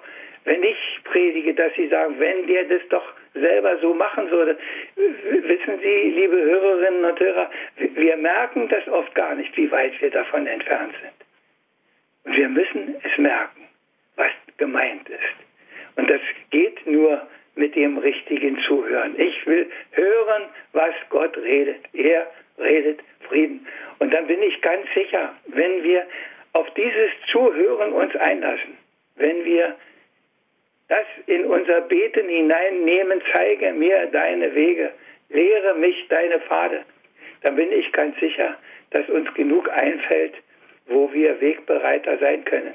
wenn ich predige, dass sie sagen, wenn der das doch selber so machen würde. Wissen Sie, liebe Hörerinnen und Hörer, wir merken das oft gar nicht, wie weit wir davon entfernt sind. Und wir müssen es merken, was gemeint ist. Und das geht nur mit dem richtigen Zuhören. Ich will hören, was Gott redet. Er redet Frieden. Und dann bin ich ganz sicher, wenn wir auf dieses Zuhören uns einlassen, wenn wir das in unser Beten hineinnehmen, zeige mir deine Wege, lehre mich deine Pfade, dann bin ich ganz sicher, dass uns genug einfällt, wo wir Wegbereiter sein können.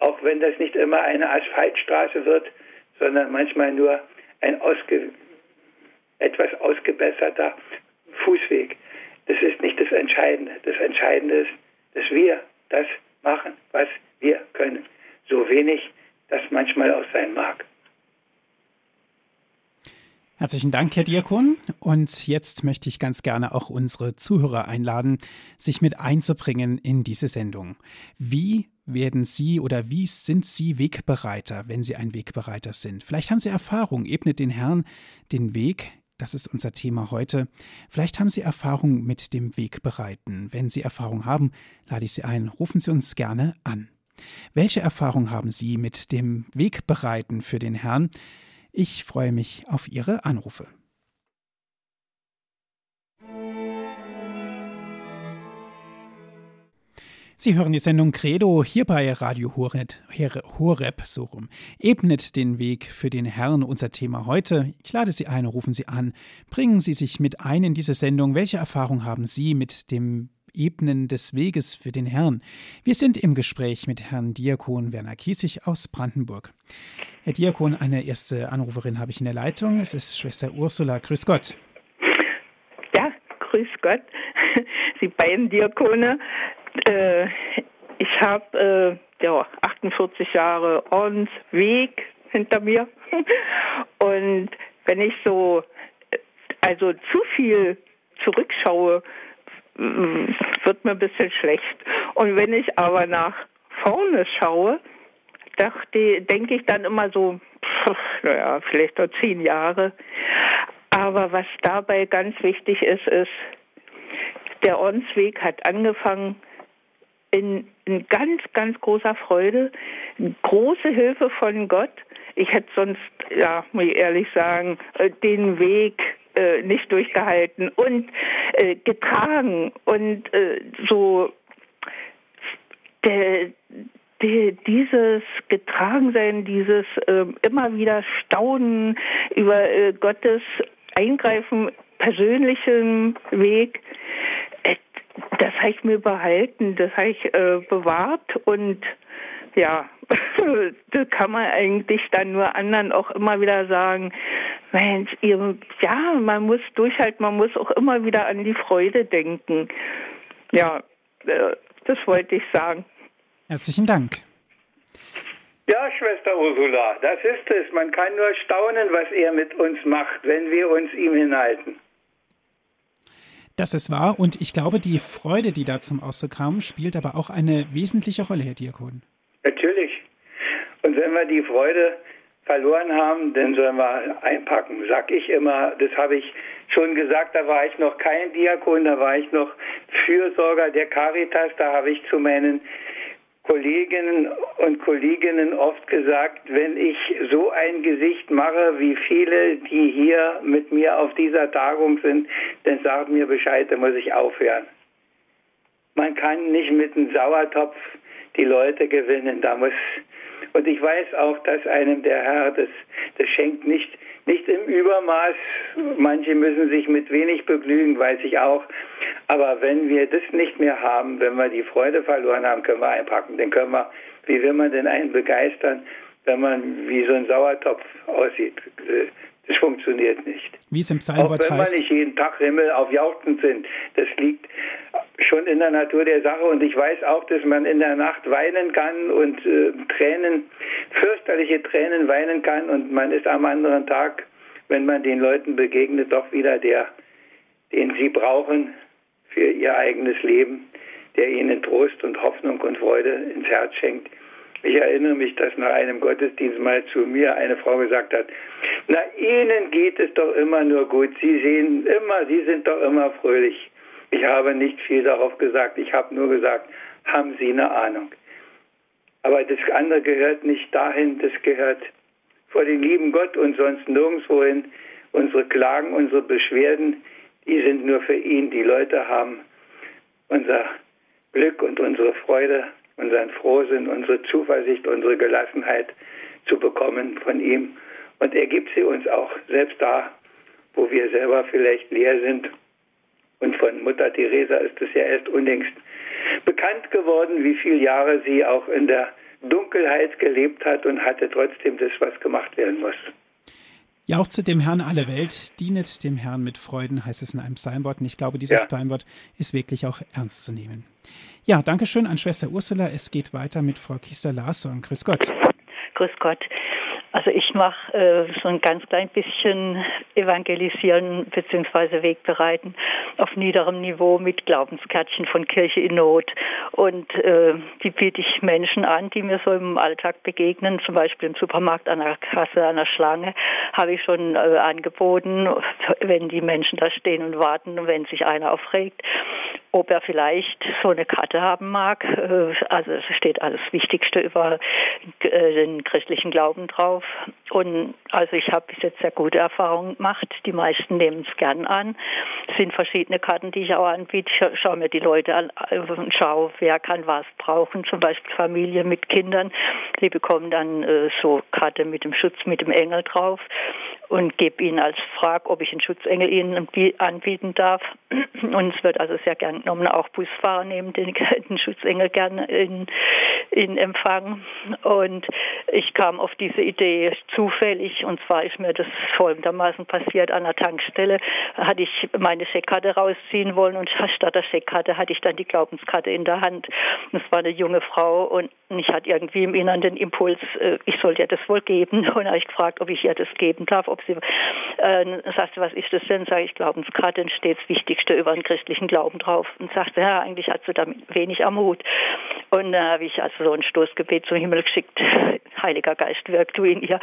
Auch wenn das nicht immer eine Asphaltstraße wird, sondern manchmal nur ein ausge, etwas ausgebesserter Fußweg. Das ist nicht das Entscheidende. Das Entscheidende ist, dass wir das machen, was wir können. So wenig das manchmal auch sein mag. Herzlichen Dank, Herr Diakon. Und jetzt möchte ich ganz gerne auch unsere Zuhörer einladen, sich mit einzubringen in diese Sendung. Wie werden Sie oder wie sind Sie Wegbereiter, wenn Sie ein Wegbereiter sind? Vielleicht haben Sie Erfahrung, ebnet den Herrn den Weg. Das ist unser Thema heute. Vielleicht haben Sie Erfahrung mit dem Wegbereiten. Wenn Sie Erfahrung haben, lade ich Sie ein, rufen Sie uns gerne an. Welche Erfahrung haben Sie mit dem Wegbereiten für den Herrn? Ich freue mich auf Ihre Anrufe. Sie hören die Sendung Credo hier bei Radio Horeb, so rum. Ebnet den Weg für den Herrn, unser Thema heute. Ich lade Sie ein, rufen Sie an, bringen Sie sich mit ein in diese Sendung. Welche Erfahrung haben Sie mit dem Ebenen des Weges für den Herrn. Wir sind im Gespräch mit Herrn Diakon Werner Kiesig aus Brandenburg. Herr Diakon, eine erste Anruferin habe ich in der Leitung. Es ist Schwester Ursula. Grüß Gott. Ja, grüß Gott. Sie beiden Diakone. Äh, ich habe äh, ja, 48 Jahre Ordensweg hinter mir. Und wenn ich so äh, also zu viel zurückschaue, wird mir ein bisschen schlecht. Und wenn ich aber nach vorne schaue, denke ich dann immer so, pff, naja, vielleicht noch zehn Jahre. Aber was dabei ganz wichtig ist, ist, der Ordensweg hat angefangen in, in ganz, ganz großer Freude, große Hilfe von Gott. Ich hätte sonst, ja, muss ich ehrlich sagen, äh, den Weg äh, nicht durchgehalten und äh, getragen und äh, so der, der, dieses Getragensein, dieses äh, immer wieder Staunen über äh, Gottes Eingreifen, persönlichen Weg, äh, das habe ich mir behalten, das habe ich äh, bewahrt und ja, das kann man eigentlich dann nur anderen auch immer wieder sagen. Mensch, ihr, ja, man muss durchhalten, man muss auch immer wieder an die Freude denken. Ja, äh, das wollte ich sagen. Herzlichen Dank. Ja, Schwester Ursula, das ist es. Man kann nur staunen, was er mit uns macht, wenn wir uns ihm hinhalten. Das ist wahr und ich glaube, die Freude, die da zum Ausdruck kam, spielt aber auch eine wesentliche Rolle, Herr Diakon. Natürlich. Und wenn wir die Freude verloren haben, dann sollen wir einpacken, sag ich immer. Das habe ich schon gesagt, da war ich noch kein Diakon, da war ich noch Fürsorger der Caritas, da habe ich zu meinen Kolleginnen und Kolleginnen oft gesagt, wenn ich so ein Gesicht mache wie viele, die hier mit mir auf dieser Tagung sind, dann sagt mir Bescheid, dann muss ich aufhören. Man kann nicht mit einem Sauertopf die Leute gewinnen, da muss und ich weiß auch, dass einem der Herr das, das schenkt nicht, nicht im Übermaß. Manche müssen sich mit wenig begnügen, weiß ich auch. Aber wenn wir das nicht mehr haben, wenn wir die Freude verloren haben, können wir einpacken. Dann können wir, wie will man denn einen begeistern, wenn man wie so ein Sauertopf aussieht. Das funktioniert nicht. Wie es im Psalmwort Auch wenn heißt. wir nicht jeden Tag Himmel auf jauchzend sind. Das liegt schon in der Natur der Sache. Und ich weiß auch, dass man in der Nacht weinen kann und äh, Tränen, fürchterliche Tränen weinen kann. Und man ist am anderen Tag, wenn man den Leuten begegnet, doch wieder der, den sie brauchen für ihr eigenes Leben, der ihnen Trost und Hoffnung und Freude ins Herz schenkt. Ich erinnere mich, dass nach einem Gottesdienst mal zu mir eine Frau gesagt hat, na, Ihnen geht es doch immer nur gut. Sie sehen immer, Sie sind doch immer fröhlich. Ich habe nicht viel darauf gesagt. Ich habe nur gesagt, haben Sie eine Ahnung. Aber das andere gehört nicht dahin, das gehört vor den lieben Gott und sonst nirgendwo hin. Unsere Klagen, unsere Beschwerden, die sind nur für ihn. Die Leute haben unser Glück und unsere Freude unseren Frohsinn, unsere Zuversicht, unsere Gelassenheit zu bekommen von ihm. Und er gibt sie uns auch, selbst da, wo wir selber vielleicht leer sind. Und von Mutter Teresa ist es ja erst unlängst bekannt geworden, wie viele Jahre sie auch in der Dunkelheit gelebt hat und hatte trotzdem das, was gemacht werden muss. Jauchze dem Herrn alle Welt, dienet dem Herrn mit Freuden, heißt es in einem Psalmwort. Und ich glaube, dieses ja. Psalmwort ist wirklich auch ernst zu nehmen. Ja, danke schön an Schwester Ursula. Es geht weiter mit Frau Kister-Larsson. Grüß Gott. Grüß Gott. Also ich mache äh, so ein ganz klein bisschen Evangelisieren bzw. Wegbereiten auf niederem Niveau mit Glaubenskärtchen von Kirche in Not. Und äh, die biete ich Menschen an, die mir so im Alltag begegnen, zum Beispiel im Supermarkt an der Kasse, an der Schlange, habe ich schon äh, angeboten, wenn die Menschen da stehen und warten, wenn sich einer aufregt, ob er vielleicht so eine Karte haben mag. Äh, also es steht alles Wichtigste über äh, den christlichen Glauben drauf. Und also ich habe bis jetzt sehr gute Erfahrungen gemacht. Die meisten nehmen es gern an. Es sind verschiedene Karten, die ich auch anbiete. Ich schaue mir die Leute an und schaue, wer kann was brauchen. Zum Beispiel Familie mit Kindern. Die bekommen dann äh, so Karte mit dem Schutz, mit dem Engel drauf und gebe ihnen als Frage, ob ich einen Schutzengel ihnen anbieten darf. Und es wird also sehr gern genommen. Auch Busfahrer nehmen den, den Schutzengel gern in, in Empfang. Und ich kam auf diese Idee zufällig. Und zwar ist mir das folgendermaßen passiert. An der Tankstelle hatte ich meine Scheckkarte rausziehen wollen und statt der Scheckkarte hatte ich dann die Glaubenskarte in der Hand. Und es war eine junge Frau und ich hatte irgendwie im Inneren den Impuls, äh, ich sollte ihr das wohl geben. Und habe ich gefragt, ob ich ihr das geben darf, ob sie, äh, sagte, was ist das denn? Sage ich, Glaubenskarte, dann steht das Wichtigste über den christlichen Glauben drauf. Und sagte, ja, eigentlich hat sie damit wenig am Hut. Und da äh, habe ich also so ein Stoßgebet zum Himmel geschickt, Heiliger Geist, wirkt du in ihr,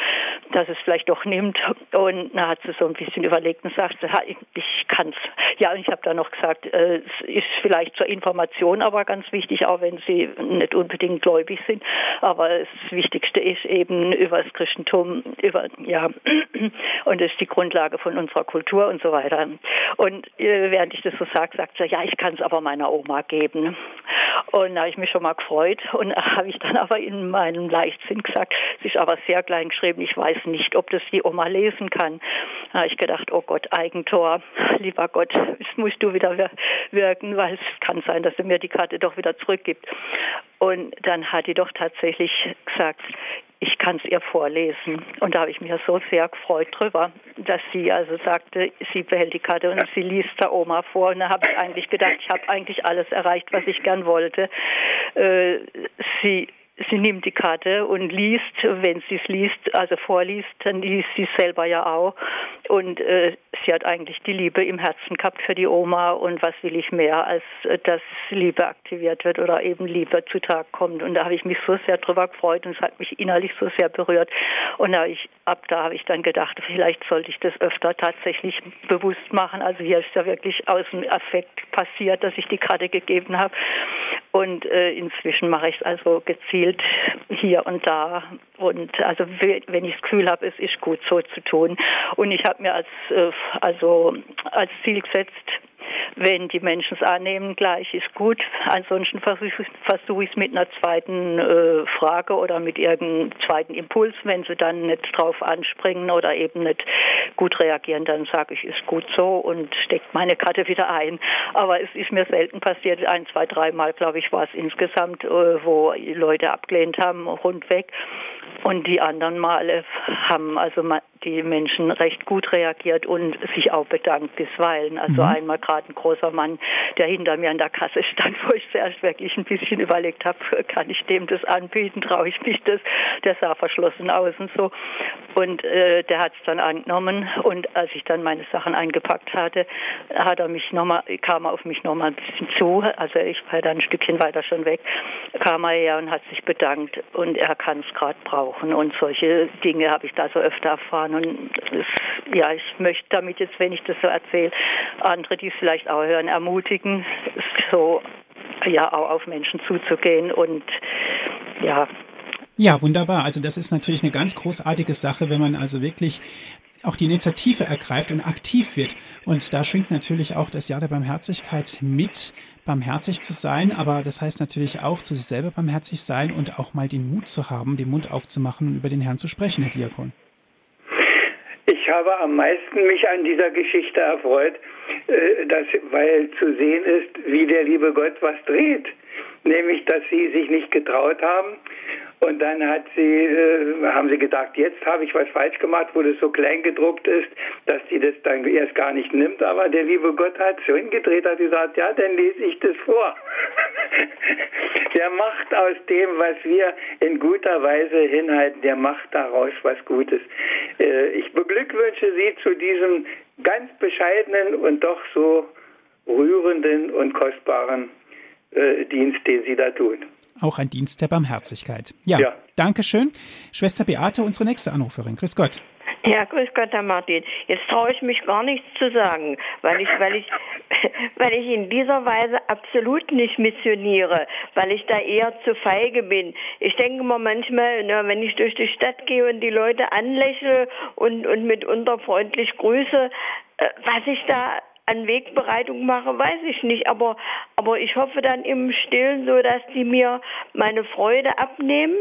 dass es vielleicht doch nimmt. Und da hat sie so ein bisschen überlegt und sagte, ich kann es. Ja, und ich habe dann noch gesagt, äh, es ist vielleicht zur Information aber ganz wichtig, auch wenn sie nicht unbedingt gläubig sind. Aber das Wichtigste ist eben über das Christentum, über, ja, und das ist die Grundlage von unserer Kultur und so weiter. Und äh, während ich das so sage, sagt sie, ja, ich kann es aber meiner Oma geben. Und da habe ich mich schon mal gefreut und habe ich dann aber in meinem Leichtsinn gesagt, sie ist aber sehr klein geschrieben, ich weiß nicht, ob das die Oma lesen kann. Da habe ich gedacht, oh Gott, Eigentor, lieber Gott, das musst du wieder wirken, weil es kann sein, dass er mir die Karte doch wieder zurückgibt. Und dann hat die doch tatsächlich gesagt, ich kann es ihr vorlesen. Und da habe ich mich so sehr gefreut drüber, dass sie also sagte, sie behält die Karte und sie liest der Oma vor. Und da habe ich eigentlich gedacht, ich habe eigentlich alles erreicht, was ich gern wollte. Äh, sie sie nimmt die Karte und liest, wenn sie es liest, also vorliest, dann liest sie es selber ja auch. Und äh, sie hat eigentlich die Liebe im Herzen gehabt für die Oma und was will ich mehr, als äh, dass Liebe aktiviert wird oder eben Liebe zutage kommt. Und da habe ich mich so sehr drüber gefreut und es hat mich innerlich so sehr berührt. Und da ich, ab da habe ich dann gedacht, vielleicht sollte ich das öfter tatsächlich bewusst machen. Also hier ist ja wirklich aus dem Affekt passiert, dass ich die Karte gegeben habe. Und äh, inzwischen mache ich es also gezielt hier und da. Und also wenn ich das Gefühl habe, es ist gut so zu tun. Und ich habe mir als äh, also als Ziel gesetzt, wenn die Menschen es annehmen, gleich ist gut. Ansonsten versuche versuch ich es mit einer zweiten äh, Frage oder mit irgendeinem zweiten Impuls. Wenn sie dann nicht drauf anspringen oder eben nicht gut reagieren, dann sage ich, ist gut so und steckt meine Karte wieder ein. Aber es ist mir selten passiert. Ein, zwei, dreimal, glaube ich, war es insgesamt, äh, wo Leute abgelehnt haben, rundweg. Und die anderen Male haben also die Menschen recht gut reagiert und sich auch bedankt bisweilen. Also mhm. einmal gerade ein großer Mann, der hinter mir an der Kasse stand, wo ich zuerst wirklich ein bisschen überlegt habe, kann ich dem das anbieten, traue ich mich das? Der sah verschlossen aus und so. Und äh, der hat es dann angenommen und als ich dann meine Sachen eingepackt hatte, hat er mich noch mal, kam er auf mich nochmal ein bisschen zu. Also ich war dann ein Stückchen weiter schon weg, kam er her und hat sich bedankt und er kann es gerade brauchen. Und solche Dinge habe ich da so öfter erfahren und das, ja, ich möchte damit jetzt, wenn ich das so erzähle, andere, die es vielleicht auch hören, ermutigen, so ja auch auf Menschen zuzugehen und ja. Ja, wunderbar. Also das ist natürlich eine ganz großartige Sache, wenn man also wirklich auch die Initiative ergreift und aktiv wird. Und da schwingt natürlich auch das Jahr der Barmherzigkeit mit, barmherzig zu sein. Aber das heißt natürlich auch, zu sich selber barmherzig sein und auch mal den Mut zu haben, den Mund aufzumachen und über den Herrn zu sprechen, Herr Diakon. Ich habe am meisten mich an dieser Geschichte erfreut, dass, weil zu sehen ist, wie der liebe Gott was dreht. Nämlich, dass sie sich nicht getraut haben, und dann hat sie, äh, haben sie gedacht, jetzt habe ich was falsch gemacht, wo das so klein gedruckt ist, dass sie das dann erst gar nicht nimmt. Aber der liebe Gott hat so hingedreht, hat gesagt, ja, dann lese ich das vor. der macht aus dem, was wir in guter Weise hinhalten, der macht daraus was Gutes. Äh, ich beglückwünsche Sie zu diesem ganz bescheidenen und doch so rührenden und kostbaren äh, Dienst, den Sie da tun. Auch ein Dienst der Barmherzigkeit. Ja, ja. danke schön. Schwester Beate, unsere nächste Anruferin. Grüß Gott. Ja, grüß Gott, Herr Martin. Jetzt traue ich mich gar nichts zu sagen, weil ich, weil ich, weil ich in dieser Weise absolut nicht missioniere, weil ich da eher zu feige bin. Ich denke mal manchmal, na, wenn ich durch die Stadt gehe und die Leute anlächle und, und mitunter freundlich grüße, äh, was ich da an Wegbereitung mache, weiß ich nicht. Aber, aber ich hoffe dann im Stillen so, dass die mir meine Freude abnehmen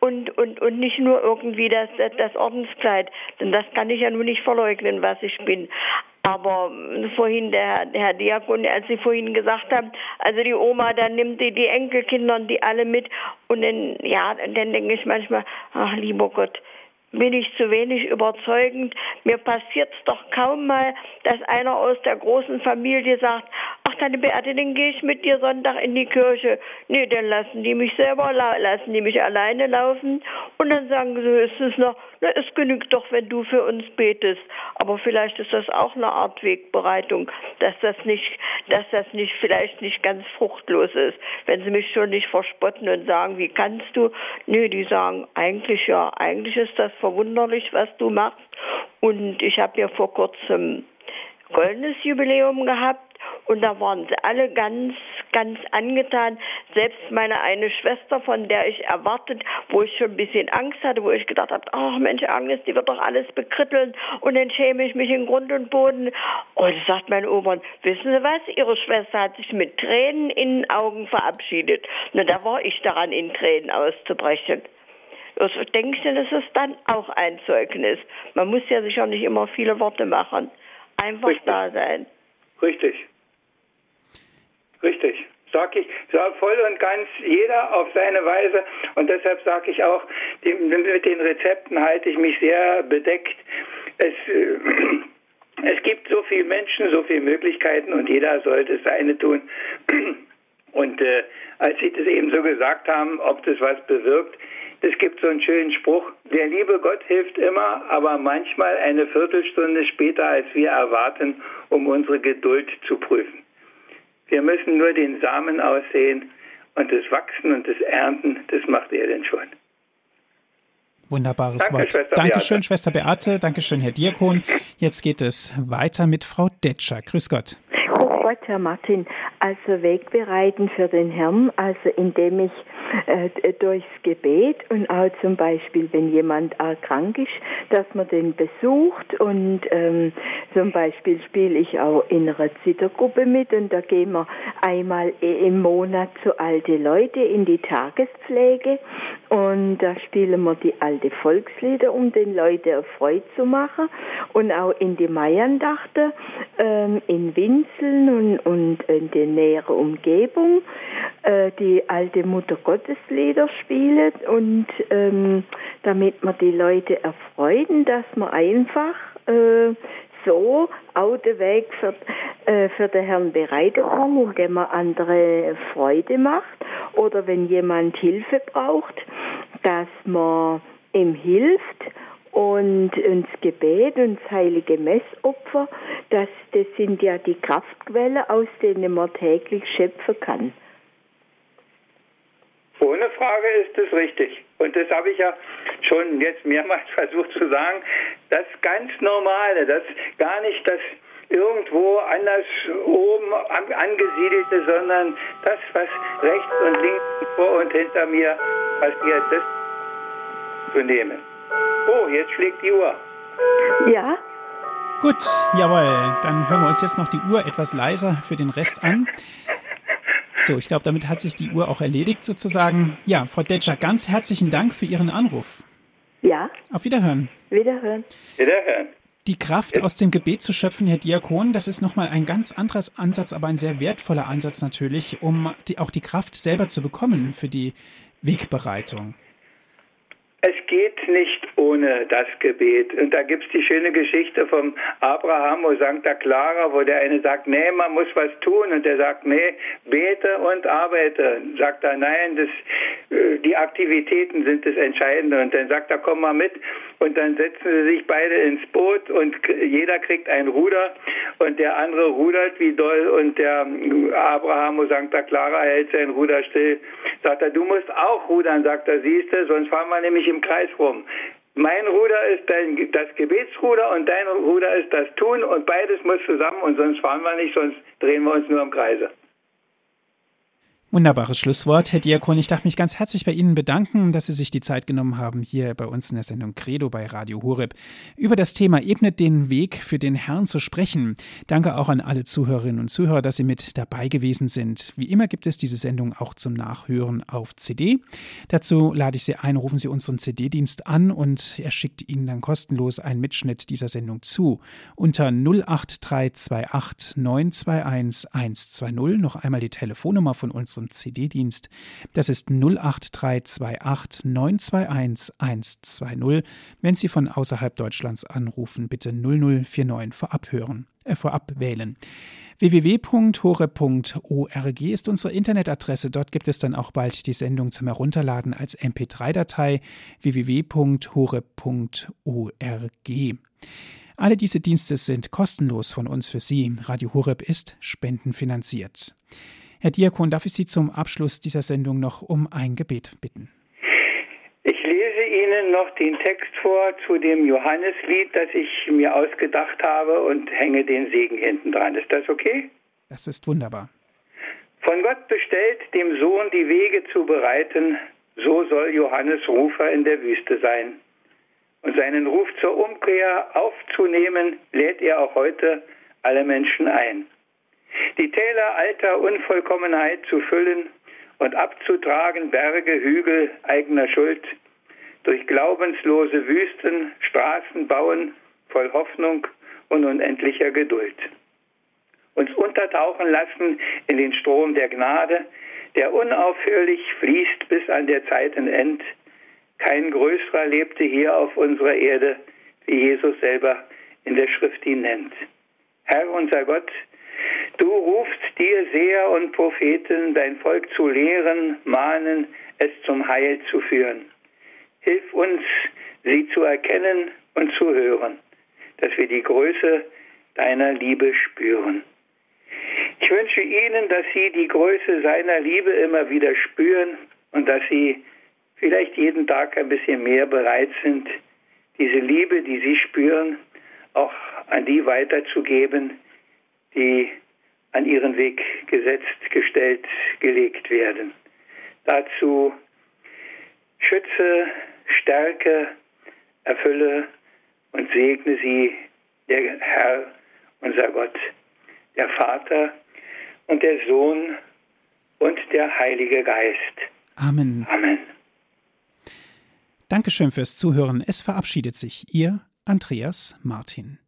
und, und, und nicht nur irgendwie das, das Ordenskleid. Denn das kann ich ja nun nicht verleugnen, was ich bin. Aber vorhin der, der Herr Diakon, als Sie vorhin gesagt haben, also die Oma, dann nimmt die, die Enkelkinder und die alle mit. Und dann, ja, dann denke ich manchmal, ach lieber Gott, bin ich zu wenig überzeugend. Mir passiert doch kaum mal, dass einer aus der großen Familie sagt, ach, Tante Beate, dann gehe ich mit dir Sonntag in die Kirche. Nee, dann lassen die mich selber, lassen die mich alleine laufen. Und dann sagen sie höchstens noch, na, es genügt doch, wenn du für uns betest. Aber vielleicht ist das auch eine Art Wegbereitung, dass das nicht, dass das nicht, vielleicht nicht ganz fruchtlos ist. Wenn sie mich schon nicht verspotten und sagen, wie kannst du? Nee, die sagen, eigentlich ja, eigentlich ist das verwunderlich, was du machst. Und ich habe ja vor kurzem goldenes Jubiläum gehabt und da waren sie alle ganz, ganz angetan. Selbst meine eine Schwester, von der ich erwartet, wo ich schon ein bisschen Angst hatte, wo ich gedacht habe, ach Mensch, Agnes, die wird doch alles bekritteln und dann schäme ich mich in Grund und Boden. Und sagt mein Opa, wissen Sie was, Ihre Schwester hat sich mit Tränen in den Augen verabschiedet. Na, da war ich daran, in Tränen auszubrechen. Also denke ich, das ist dann auch ein Zeugnis. Man muss ja sich auch nicht immer viele Worte machen. Einfach Richtig. da sein. Richtig. Richtig. Sag ich sag voll und ganz jeder auf seine Weise. Und deshalb sage ich auch, die, mit den Rezepten halte ich mich sehr bedeckt. Es, äh, es gibt so viele Menschen, so viele Möglichkeiten und jeder sollte seine tun. Und äh, als Sie das eben so gesagt haben, ob das was bewirkt, es gibt so einen schönen Spruch, der liebe Gott hilft immer, aber manchmal eine Viertelstunde später, als wir erwarten, um unsere Geduld zu prüfen. Wir müssen nur den Samen aussehen und das Wachsen und das Ernten, das macht er denn schon. Wunderbares Danke, Wort. Schwester Dankeschön, Beate. Schwester Beate. Dankeschön, Herr Diakon. Jetzt geht es weiter mit Frau Detscher. Grüß Gott. Grüß Gott, Herr Martin. Also Wegbereiten für den Herrn, also indem ich äh, durchs Gebet und auch zum Beispiel, wenn jemand auch krank ist, dass man den besucht und ähm, zum Beispiel spiele ich auch in einer Zittergruppe mit und da gehen wir einmal im Monat zu alte Leute in die Tagespflege und da spielen wir die alte Volkslieder, um den Leuten erfreut zu machen. Und auch in die Meierndachte ähm, in Winzeln und, und in der näheren Umgebung äh, die alte Mutter Gottes Lieder spielen. Und ähm, damit man die Leute erfreuen, dass man einfach äh, so auch den Weg für, äh, für den Herrn bereitet haben, indem man andere Freude macht oder wenn jemand Hilfe braucht, dass man ihm hilft und ins Gebet und das heilige Messopfer, das, das sind ja die Kraftquellen, aus denen man täglich schöpfen kann. Ohne Frage ist es richtig. Und das habe ich ja schon jetzt mehrmals versucht zu sagen. Das ganz Normale, das gar nicht das irgendwo anders oben angesiedelte, sondern das, was rechts und links vor und hinter mir passiert, das zu nehmen. Oh, jetzt schlägt die Uhr. Ja. Gut, jawohl. Dann hören wir uns jetzt noch die Uhr etwas leiser für den Rest an. So, ich glaube, damit hat sich die Uhr auch erledigt sozusagen. Ja, Frau Detscher, ganz herzlichen Dank für Ihren Anruf. Ja. Auf Wiederhören. Wiederhören. Wiederhören. Die Kraft aus dem Gebet zu schöpfen, Herr Diakon, das ist nochmal ein ganz anderer Ansatz, aber ein sehr wertvoller Ansatz natürlich, um die, auch die Kraft selber zu bekommen für die Wegbereitung. Es geht nicht ohne das Gebet. Und da gibt es die schöne Geschichte vom Abraham und Santa Clara, wo der eine sagt, nee, man muss was tun. Und der sagt, nee, bete und arbeite. Sagt er, nein, das, äh, die Aktivitäten sind das Entscheidende. Und dann sagt er, komm mal mit. Und dann setzen sie sich beide ins Boot und jeder kriegt ein Ruder und der andere rudert wie doll und der Abraham und Santa Clara hält sein Ruder still. Sagt er, du musst auch rudern, sagt er, siehst du, sonst fahren wir nämlich im Kreis rum. Mein Ruder ist dein, das Gebetsruder und dein Ruder ist das Tun und beides muss zusammen und sonst fahren wir nicht, sonst drehen wir uns nur im Kreise. Wunderbares Schlusswort, Herr Diakon. Ich darf mich ganz herzlich bei Ihnen bedanken, dass Sie sich die Zeit genommen haben, hier bei uns in der Sendung Credo bei Radio Horeb über das Thema Ebnet den Weg für den Herrn zu sprechen. Danke auch an alle Zuhörerinnen und Zuhörer, dass Sie mit dabei gewesen sind. Wie immer gibt es diese Sendung auch zum Nachhören auf CD. Dazu lade ich Sie ein, rufen Sie unseren CD-Dienst an und er schickt Ihnen dann kostenlos einen Mitschnitt dieser Sendung zu. Unter 08328 921 120 noch einmal die Telefonnummer von uns unserem CD-Dienst. Das ist 08328 921 120. Wenn Sie von außerhalb Deutschlands anrufen, bitte 0049 vorab hören, äh, vorab wählen www.hore.org ist unsere Internetadresse. Dort gibt es dann auch bald die Sendung zum Herunterladen als MP3-Datei www.hore.org. Alle diese Dienste sind kostenlos von uns für Sie. Radio Horeb ist spendenfinanziert. Herr Diakon, darf ich Sie zum Abschluss dieser Sendung noch um ein Gebet bitten? Ich lese Ihnen noch den Text vor zu dem Johanneslied, das ich mir ausgedacht habe und hänge den Segen hinten dran. Ist das okay? Das ist wunderbar. Von Gott bestellt, dem Sohn die Wege zu bereiten, so soll Johannes Rufer in der Wüste sein. Und seinen Ruf zur Umkehr aufzunehmen, lädt er auch heute alle Menschen ein die Täler alter Unvollkommenheit zu füllen und abzutragen Berge, Hügel eigener Schuld, durch glaubenslose Wüsten Straßen bauen, voll Hoffnung und unendlicher Geduld. Uns untertauchen lassen in den Strom der Gnade, der unaufhörlich fließt bis an der Zeiten End. Kein Größerer lebte hier auf unserer Erde, wie Jesus selber in der Schrift ihn nennt. Herr unser Gott, Du rufst dir Seher und Propheten, dein Volk zu lehren, mahnen, es zum Heil zu führen. Hilf uns, sie zu erkennen und zu hören, dass wir die Größe deiner Liebe spüren. Ich wünsche Ihnen, dass Sie die Größe seiner Liebe immer wieder spüren und dass Sie vielleicht jeden Tag ein bisschen mehr bereit sind, diese Liebe, die Sie spüren, auch an die weiterzugeben, die an ihren Weg gesetzt, gestellt, gelegt werden. Dazu schütze, stärke, erfülle und segne sie der Herr, unser Gott, der Vater und der Sohn und der Heilige Geist. Amen. Amen. Dankeschön fürs Zuhören. Es verabschiedet sich Ihr Andreas Martin.